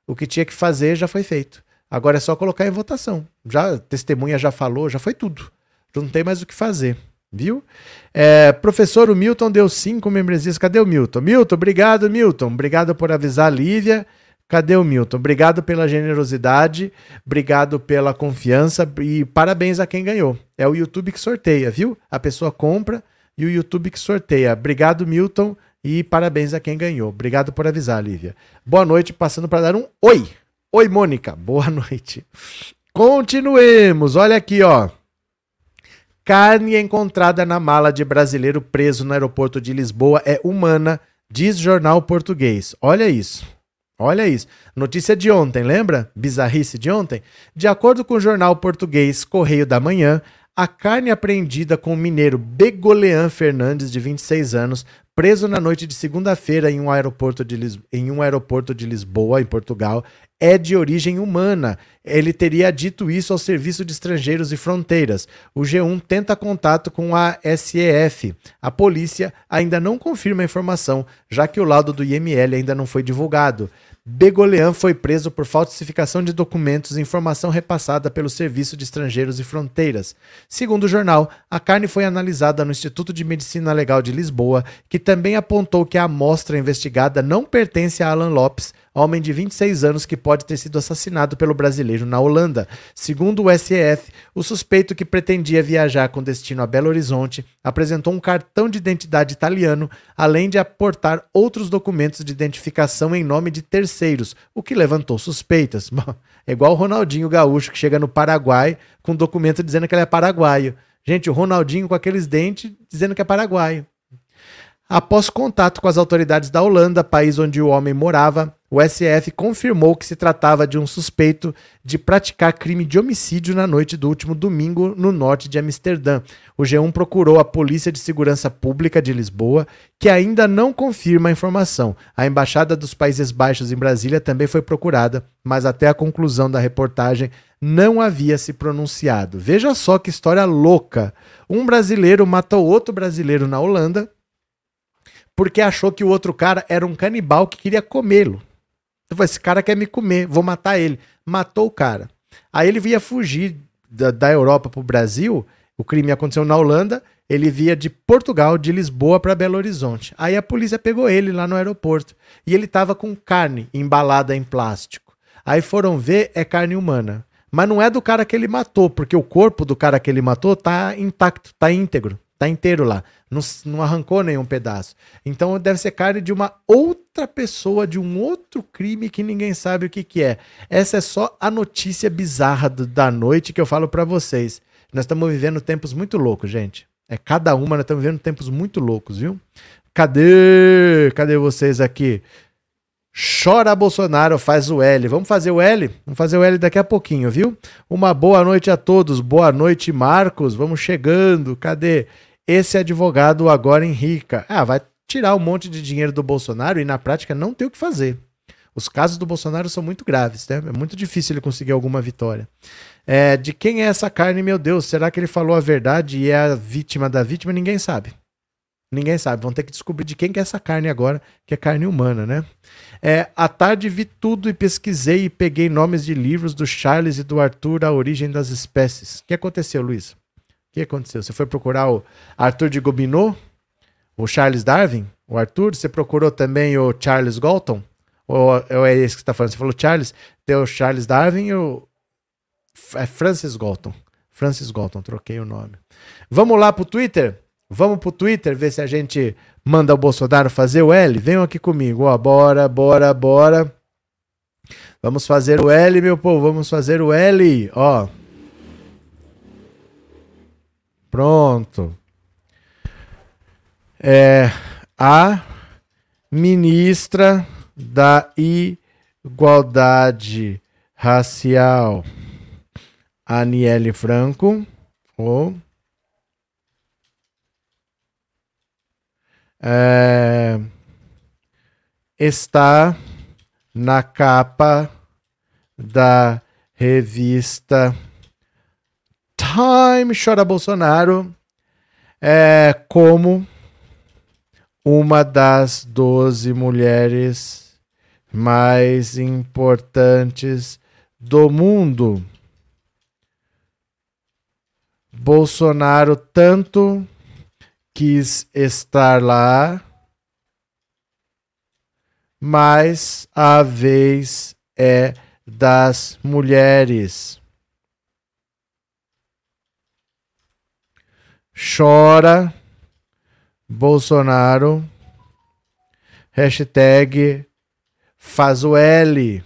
O que tinha que fazer já foi feito. Agora é só colocar em votação. Já testemunha já falou, já foi tudo. Não tem mais o que fazer. Viu? É, professor, o Milton deu cinco membresias. Cadê o Milton? Milton, obrigado, Milton. Obrigado por avisar a Lívia. Cadê o Milton? Obrigado pela generosidade, obrigado pela confiança e parabéns a quem ganhou. É o YouTube que sorteia, viu? A pessoa compra e o YouTube que sorteia. Obrigado, Milton, e parabéns a quem ganhou. Obrigado por avisar, Lívia. Boa noite, passando para dar um oi. Oi, Mônica, boa <laughs> noite. Continuemos, olha aqui, ó. carne encontrada na mala de brasileiro preso no aeroporto de Lisboa é humana, diz jornal português. Olha isso. Olha isso. Notícia de ontem, lembra? Bizarrice de ontem? De acordo com o jornal português Correio da Manhã, a carne apreendida com o mineiro Begolean Fernandes, de 26 anos, preso na noite de segunda-feira em, um aeroporto de Lis... em um aeroporto de Lisboa, em Portugal, é de origem humana. Ele teria dito isso ao Serviço de Estrangeiros e Fronteiras. O G1 tenta contato com a SEF. A polícia ainda não confirma a informação, já que o laudo do IML ainda não foi divulgado. Begolean foi preso por falsificação de documentos e informação repassada pelo Serviço de Estrangeiros e Fronteiras. Segundo o jornal, a carne foi analisada no Instituto de Medicina Legal de Lisboa, que também apontou que a amostra investigada não pertence a Alan Lopes, homem de 26 anos que pode ter sido assassinado pelo brasileiro na Holanda. Segundo o SEF, o suspeito que pretendia viajar com destino a Belo Horizonte apresentou um cartão de identidade italiano, além de aportar outros documentos de identificação em nome de terceiros, o que levantou suspeitas. <laughs> É igual o Ronaldinho Gaúcho que chega no Paraguai com um documento dizendo que ele é paraguaio. Gente, o Ronaldinho com aqueles dentes dizendo que é paraguaio. Após contato com as autoridades da Holanda, país onde o homem morava, o SF confirmou que se tratava de um suspeito de praticar crime de homicídio na noite do último domingo no norte de Amsterdã. O G1 procurou a Polícia de Segurança Pública de Lisboa, que ainda não confirma a informação. A Embaixada dos Países Baixos em Brasília também foi procurada, mas até a conclusão da reportagem não havia se pronunciado. Veja só que história louca. Um brasileiro matou outro brasileiro na Holanda porque achou que o outro cara era um canibal que queria comê-lo. Falou, esse cara quer me comer, vou matar ele. Matou o cara. Aí ele via fugir da, da Europa para o Brasil, o crime aconteceu na Holanda, ele via de Portugal, de Lisboa para Belo Horizonte. Aí a polícia pegou ele lá no aeroporto. E ele estava com carne embalada em plástico. Aí foram ver, é carne humana. Mas não é do cara que ele matou, porque o corpo do cara que ele matou tá intacto, tá íntegro. Tá inteiro lá. Não, não arrancou nenhum pedaço. Então deve ser carne de uma outra pessoa, de um outro crime que ninguém sabe o que, que é. Essa é só a notícia bizarra do, da noite que eu falo para vocês. Nós estamos vivendo tempos muito loucos, gente. É cada uma, nós estamos vivendo tempos muito loucos, viu? Cadê? Cadê vocês aqui? Chora Bolsonaro, faz o L. Vamos fazer o L? Vamos fazer o L daqui a pouquinho, viu? Uma boa noite a todos. Boa noite, Marcos. Vamos chegando. Cadê? Esse advogado agora enrica. Ah, vai tirar um monte de dinheiro do Bolsonaro e na prática não tem o que fazer. Os casos do Bolsonaro são muito graves, né? É muito difícil ele conseguir alguma vitória. É, de quem é essa carne, meu Deus? Será que ele falou a verdade e é a vítima da vítima? Ninguém sabe. Ninguém sabe. Vão ter que descobrir de quem que é essa carne agora, que é carne humana, né? É, à tarde vi tudo e pesquisei e peguei nomes de livros do Charles e do Arthur, A Origem das Espécies. O que aconteceu, Luiz? Que aconteceu? Você foi procurar o Arthur de Gobineau? O Charles Darwin? O Arthur? Você procurou também o Charles Galton? Ou, é esse que você está falando? Você falou Charles? Tem o Charles Darwin e o. É Francis Galton. Francis Galton, troquei o nome. Vamos lá pro Twitter? Vamos pro Twitter ver se a gente manda o Bolsonaro fazer o L? Venham aqui comigo, ó. Bora, bora, bora. Vamos fazer o L, meu povo. Vamos fazer o L, ó. Pronto. É a ministra da Igualdade Racial, Aniele Franco, ou é, está na capa da revista Time chora Bolsonaro é como uma das 12 mulheres mais importantes do mundo. Bolsonaro tanto quis estar lá, mas a vez é das mulheres. Chora Bolsonaro, hashtag faz o L.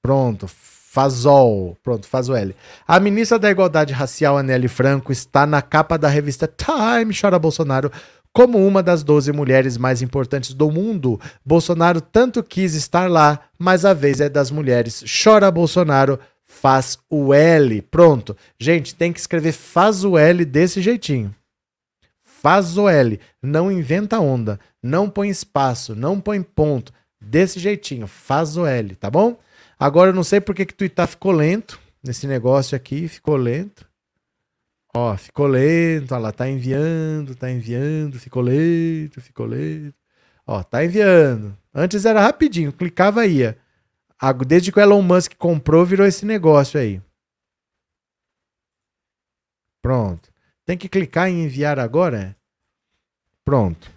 Pronto, Fazol. Pronto, faz o L. A ministra da Igualdade Racial, Anelli Franco, está na capa da revista Time, chora Bolsonaro, como uma das 12 mulheres mais importantes do mundo. Bolsonaro tanto quis estar lá, mas a vez é das mulheres. Chora Bolsonaro, faz o L. Pronto. Gente, tem que escrever faz o L desse jeitinho. Faz o L. Não inventa onda. Não põe espaço. Não põe ponto. Desse jeitinho. Faz o L, tá bom? Agora eu não sei porque que Twitter ficou lento nesse negócio aqui, ficou lento. Ó, ficou lento, ó lá, tá enviando, tá enviando, ficou lento, ficou lento. Ó, tá enviando. Antes era rapidinho, clicava ia. Desde que o Elon Musk comprou, virou esse negócio aí. Pronto. Tem que clicar em enviar agora? Pronto.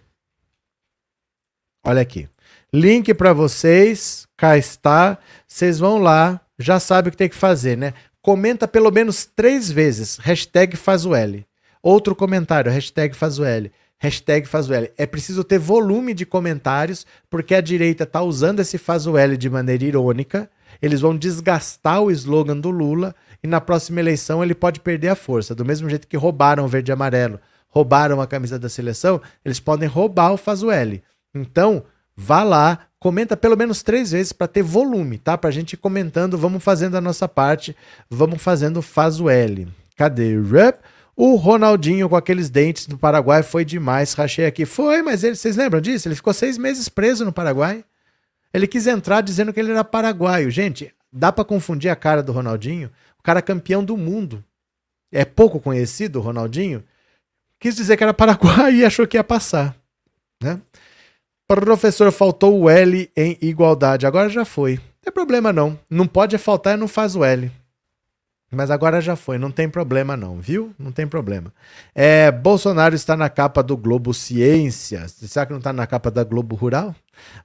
Olha aqui. Link para vocês, cá está. Vocês vão lá, já sabe o que tem que fazer, né? Comenta pelo menos três vezes, hashtag faz o L. Outro comentário, hashtag faz o L. Hashtag faz o L. É preciso ter volume de comentários, porque a direita está usando esse faz o L de maneira irônica. Eles vão desgastar o slogan do Lula e na próxima eleição ele pode perder a força. Do mesmo jeito que roubaram o verde e amarelo, roubaram a camisa da seleção, eles podem roubar o faz o L. Então, vá lá, comenta pelo menos três vezes para ter volume, tá? Para a gente ir comentando, vamos fazendo a nossa parte, vamos fazendo faz o L. O Ronaldinho com aqueles dentes do Paraguai foi demais. Rachei aqui. Foi, mas ele, vocês lembram disso? Ele ficou seis meses preso no Paraguai. Ele quis entrar dizendo que ele era paraguaio. Gente, dá para confundir a cara do Ronaldinho? O cara campeão do mundo. É pouco conhecido o Ronaldinho. Quis dizer que era paraguaio <laughs> e achou que ia passar. Né? Professor, faltou o L em igualdade. Agora já foi. Não tem problema não. Não pode faltar e não faz o L. Mas agora já foi, não tem problema não, viu? Não tem problema. É, Bolsonaro está na capa do Globo Ciência. Será que não está na capa da Globo Rural?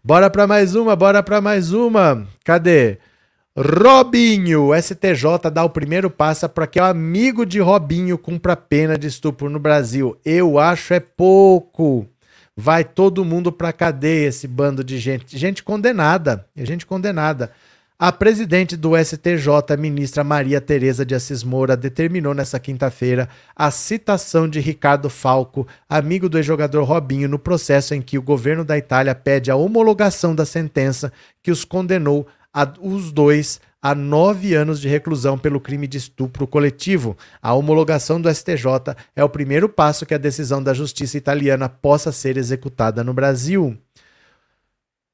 Bora para mais uma, bora para mais uma. Cadê? Robinho, STJ dá o primeiro passo para que o amigo de Robinho cumpra pena de estupro no Brasil. Eu acho é pouco. Vai todo mundo pra cadeia, esse bando de gente. Gente condenada. Gente condenada. A presidente do STJ, ministra Maria Tereza de Assis Moura, determinou nesta quinta-feira a citação de Ricardo Falco, amigo do ex-jogador Robinho, no processo em que o governo da Itália pede a homologação da sentença que os condenou a, os dois a nove anos de reclusão pelo crime de estupro coletivo. A homologação do STJ é o primeiro passo que a decisão da justiça italiana possa ser executada no Brasil.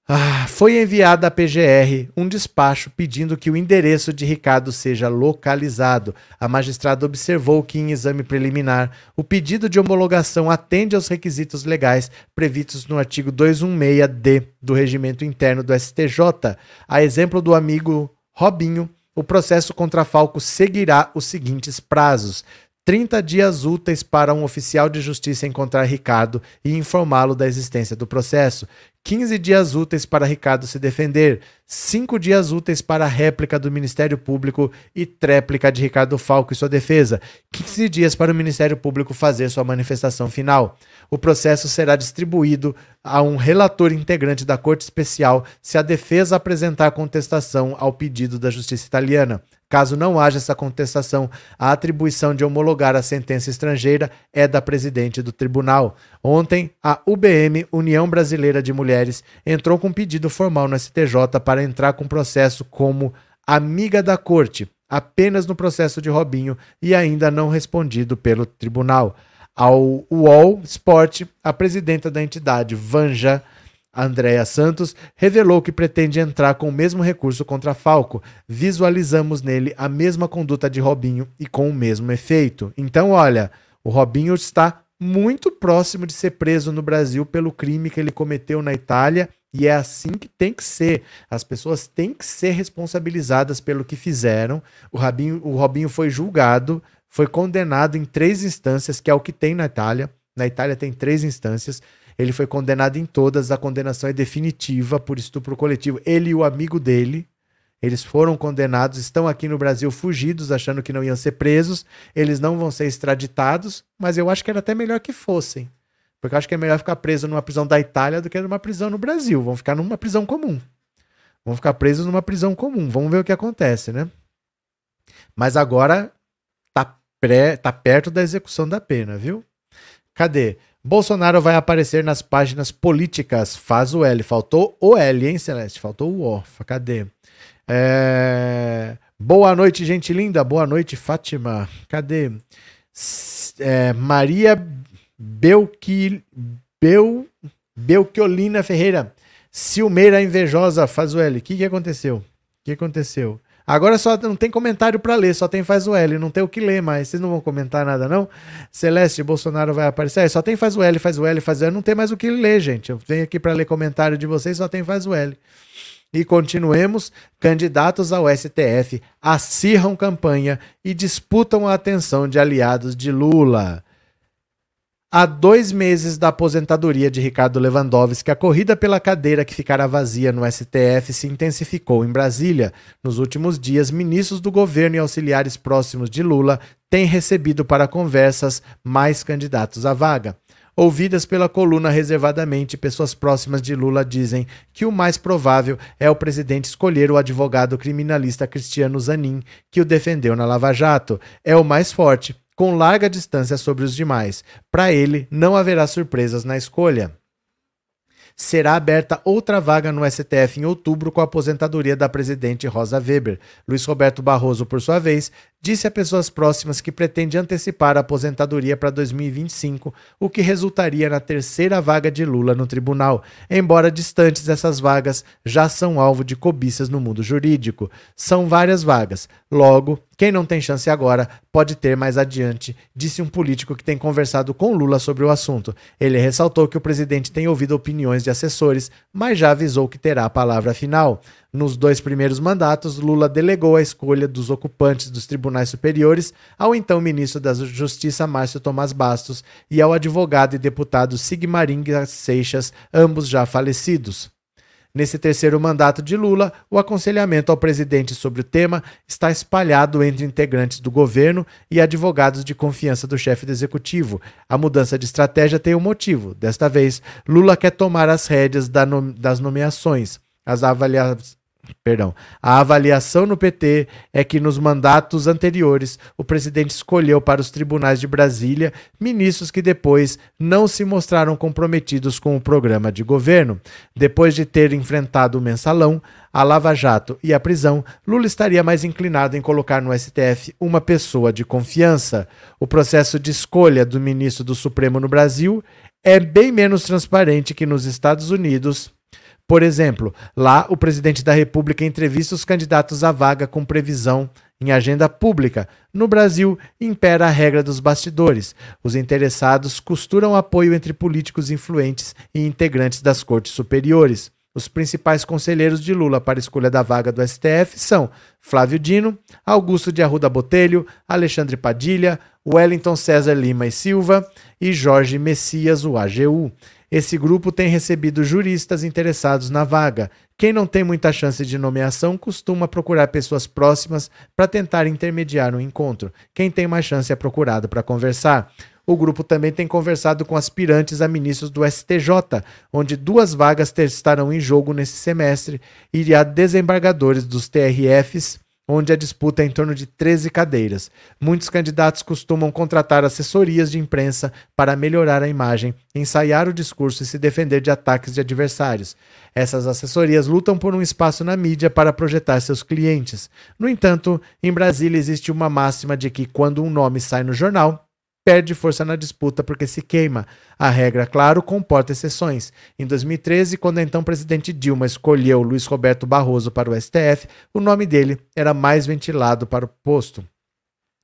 Ah, foi enviado à PGR um despacho pedindo que o endereço de Ricardo seja localizado. A magistrada observou que, em exame preliminar, o pedido de homologação atende aos requisitos legais previstos no artigo 216-D do regimento interno do STJ. A exemplo do amigo Robinho, o processo contra Falco seguirá os seguintes prazos: 30 dias úteis para um oficial de justiça encontrar Ricardo e informá-lo da existência do processo, 15 dias úteis para Ricardo se defender, 5 dias úteis para a réplica do Ministério Público e tréplica de Ricardo Falco e sua defesa, 15 dias para o Ministério Público fazer sua manifestação final. O processo será distribuído a um relator integrante da Corte Especial se a defesa apresentar contestação ao pedido da Justiça Italiana. Caso não haja essa contestação, a atribuição de homologar a sentença estrangeira é da presidente do tribunal. Ontem, a UBM, União Brasileira de Mulheres, entrou com pedido formal no STJ para entrar com processo como amiga da corte, apenas no processo de Robinho e ainda não respondido pelo tribunal. Ao UOL Sport, a presidenta da entidade, Vanja Andréa Santos revelou que pretende entrar com o mesmo recurso contra Falco. Visualizamos nele a mesma conduta de Robinho e com o mesmo efeito. Então, olha, o Robinho está muito próximo de ser preso no Brasil pelo crime que ele cometeu na Itália e é assim que tem que ser. As pessoas têm que ser responsabilizadas pelo que fizeram. O, Robinho, o Robinho foi julgado, foi condenado em três instâncias, que é o que tem na Itália. Na Itália tem três instâncias. Ele foi condenado em todas, a condenação é definitiva por estupro coletivo. Ele e o amigo dele, eles foram condenados, estão aqui no Brasil fugidos, achando que não iam ser presos. Eles não vão ser extraditados, mas eu acho que era até melhor que fossem. Porque eu acho que é melhor ficar preso numa prisão da Itália do que numa prisão no Brasil. Vão ficar numa prisão comum. Vão ficar presos numa prisão comum. Vamos ver o que acontece, né? Mas agora tá, pré, tá perto da execução da pena, viu? Cadê? Bolsonaro vai aparecer nas páginas políticas. Faz o L. Faltou o L, hein, Celeste? Faltou o O. Cadê? É... Boa noite, gente linda. Boa noite, Fátima. Cadê? É, Maria Belqui... Bel... Belquiolina Ferreira. Silmeira Invejosa. Faz o L. O que, que aconteceu? O que aconteceu? Agora só não tem comentário para ler, só tem faz o L, não tem o que ler mais. Vocês não vão comentar nada, não? Celeste, Bolsonaro vai aparecer. É, só tem faz o L, faz o L, faz o L. Não tem mais o que ler, gente. Eu venho aqui para ler comentário de vocês, só tem faz o L. E continuemos, candidatos ao STF acirram campanha e disputam a atenção de aliados de Lula. Há dois meses da aposentadoria de Ricardo Lewandowski, a corrida pela cadeira que ficará vazia no STF se intensificou em Brasília. Nos últimos dias, ministros do governo e auxiliares próximos de Lula têm recebido para conversas mais candidatos à vaga. Ouvidas pela coluna reservadamente, pessoas próximas de Lula dizem que o mais provável é o presidente escolher o advogado criminalista Cristiano Zanin, que o defendeu na Lava Jato. É o mais forte com larga distância sobre os demais. Para ele, não haverá surpresas na escolha será aberta outra vaga no STF em outubro com a aposentadoria da presidente Rosa Weber. Luiz Roberto Barroso, por sua vez, disse a pessoas próximas que pretende antecipar a aposentadoria para 2025, o que resultaria na terceira vaga de Lula no tribunal. Embora distantes, essas vagas já são alvo de cobiças no mundo jurídico. São várias vagas. Logo, quem não tem chance agora pode ter mais adiante, disse um político que tem conversado com Lula sobre o assunto. Ele ressaltou que o presidente tem ouvido opiniões de assessores, mas já avisou que terá a palavra final. Nos dois primeiros mandatos, Lula delegou a escolha dos ocupantes dos tribunais superiores ao então ministro da Justiça Márcio Tomás Bastos e ao advogado e deputado Sigmaring Seixas, ambos já falecidos. Nesse terceiro mandato de Lula, o aconselhamento ao presidente sobre o tema está espalhado entre integrantes do governo e advogados de confiança do chefe do executivo. A mudança de estratégia tem um motivo. Desta vez, Lula quer tomar as rédeas das nomeações. As, Perdão. A avaliação no PT é que nos mandatos anteriores o presidente escolheu para os tribunais de Brasília ministros que depois não se mostraram comprometidos com o programa de governo. Depois de ter enfrentado o mensalão, a Lava Jato e a prisão, Lula estaria mais inclinado em colocar no STF uma pessoa de confiança. O processo de escolha do ministro do Supremo no Brasil é bem menos transparente que nos Estados Unidos por exemplo, lá o presidente da República entrevista os candidatos à vaga com previsão em agenda pública. No Brasil, impera a regra dos bastidores. Os interessados costuram apoio entre políticos influentes e integrantes das cortes superiores. Os principais conselheiros de Lula para a escolha da vaga do STF são Flávio Dino, Augusto de Arruda Botelho, Alexandre Padilha, Wellington César Lima e Silva e Jorge Messias, o AGU. Esse grupo tem recebido juristas interessados na vaga. Quem não tem muita chance de nomeação costuma procurar pessoas próximas para tentar intermediar um encontro. Quem tem mais chance é procurado para conversar. O grupo também tem conversado com aspirantes a ministros do STJ, onde duas vagas estarão em jogo nesse semestre, e a desembargadores dos TRFs onde a disputa é em torno de 13 cadeiras. Muitos candidatos costumam contratar assessorias de imprensa para melhorar a imagem, ensaiar o discurso e se defender de ataques de adversários. Essas assessorias lutam por um espaço na mídia para projetar seus clientes. No entanto, em Brasília existe uma máxima de que quando um nome sai no jornal, perde força na disputa porque se queima. A regra, claro, comporta exceções. Em 2013, quando a então presidente Dilma escolheu Luiz Roberto Barroso para o STF, o nome dele era mais ventilado para o posto.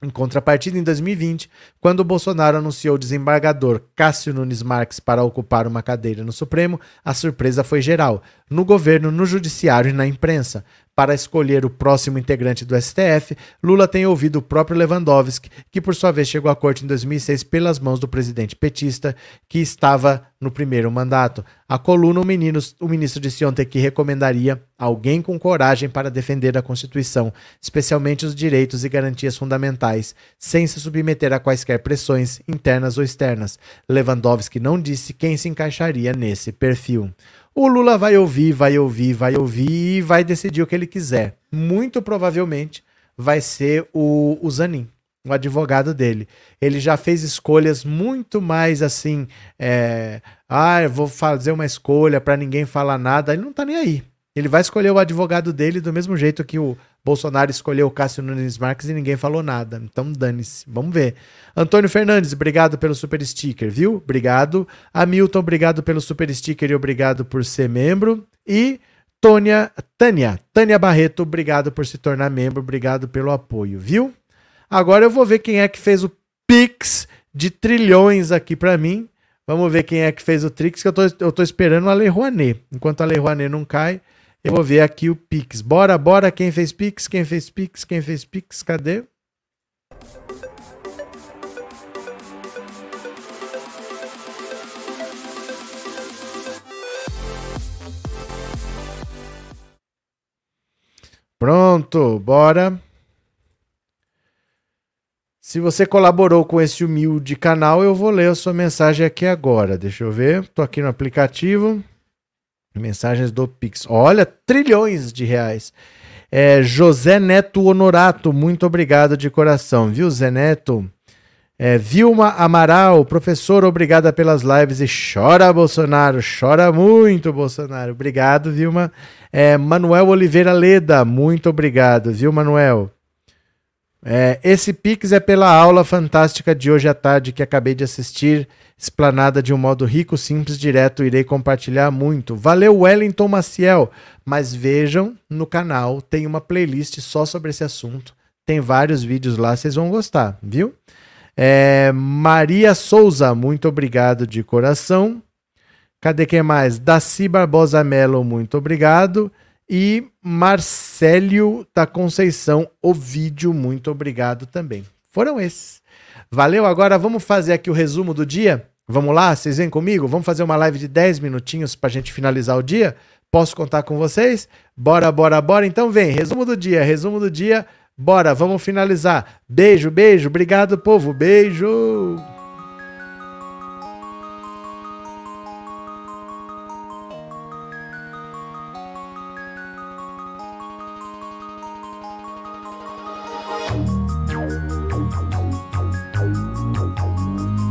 Em contrapartida, em 2020, quando Bolsonaro anunciou o desembargador Cássio Nunes Marques para ocupar uma cadeira no Supremo, a surpresa foi geral, no governo, no judiciário e na imprensa. Para escolher o próximo integrante do STF, Lula tem ouvido o próprio Lewandowski, que por sua vez chegou à corte em 2006 pelas mãos do presidente petista, que estava no primeiro mandato. A coluna, o, menino, o ministro disse ontem que recomendaria alguém com coragem para defender a Constituição, especialmente os direitos e garantias fundamentais, sem se submeter a quaisquer pressões internas ou externas. Lewandowski não disse quem se encaixaria nesse perfil. O Lula vai ouvir, vai ouvir, vai ouvir e vai decidir o que ele quiser. Muito provavelmente vai ser o, o Zanin, o advogado dele. Ele já fez escolhas muito mais assim, é, ah, eu vou fazer uma escolha para ninguém falar nada. Ele não tá nem aí. Ele vai escolher o advogado dele do mesmo jeito que o Bolsonaro escolheu o Cássio Nunes Marques e ninguém falou nada. Então dane-se. Vamos ver. Antônio Fernandes, obrigado pelo super sticker, viu? Obrigado. Hamilton, obrigado pelo super sticker e obrigado por ser membro. E Tônia, Tânia, Tânia Barreto, obrigado por se tornar membro, obrigado pelo apoio, viu? Agora eu vou ver quem é que fez o Pix de trilhões aqui para mim. Vamos ver quem é que fez o Trix, que eu tô, eu tô esperando a Lei Rouanet. Enquanto a Lei Rouanet não cai, eu vou ver aqui o Pix. Bora, bora, quem fez Pix, quem fez Pix, quem fez Pix, cadê? Pronto, bora. Se você colaborou com esse humilde canal, eu vou ler a sua mensagem aqui agora. Deixa eu ver. Tô aqui no aplicativo. Mensagens do Pix. Olha, trilhões de reais. É, José Neto Honorato, muito obrigado de coração, viu, Zé Neto? É, Vilma Amaral, professor, obrigada pelas lives e chora Bolsonaro, chora muito Bolsonaro. Obrigado, Vilma. É, Manuel Oliveira Leda, muito obrigado, viu, Manuel? É, esse Pix é pela aula fantástica de hoje à tarde que acabei de assistir, explanada de um modo rico, simples, direto, irei compartilhar muito. Valeu, Wellington Maciel. Mas vejam no canal, tem uma playlist só sobre esse assunto. Tem vários vídeos lá, vocês vão gostar, viu? É, Maria Souza, muito obrigado de coração. Cadê quem mais? Daci Barbosa Melo, muito obrigado. E Marcélio da Conceição, o vídeo, muito obrigado também. Foram esses. Valeu, agora vamos fazer aqui o resumo do dia? Vamos lá? Vocês vêm comigo? Vamos fazer uma live de 10 minutinhos para a gente finalizar o dia? Posso contar com vocês? Bora, bora, bora. Então vem, resumo do dia, resumo do dia. Bora, vamos finalizar. Beijo, beijo. Obrigado, povo. Beijo.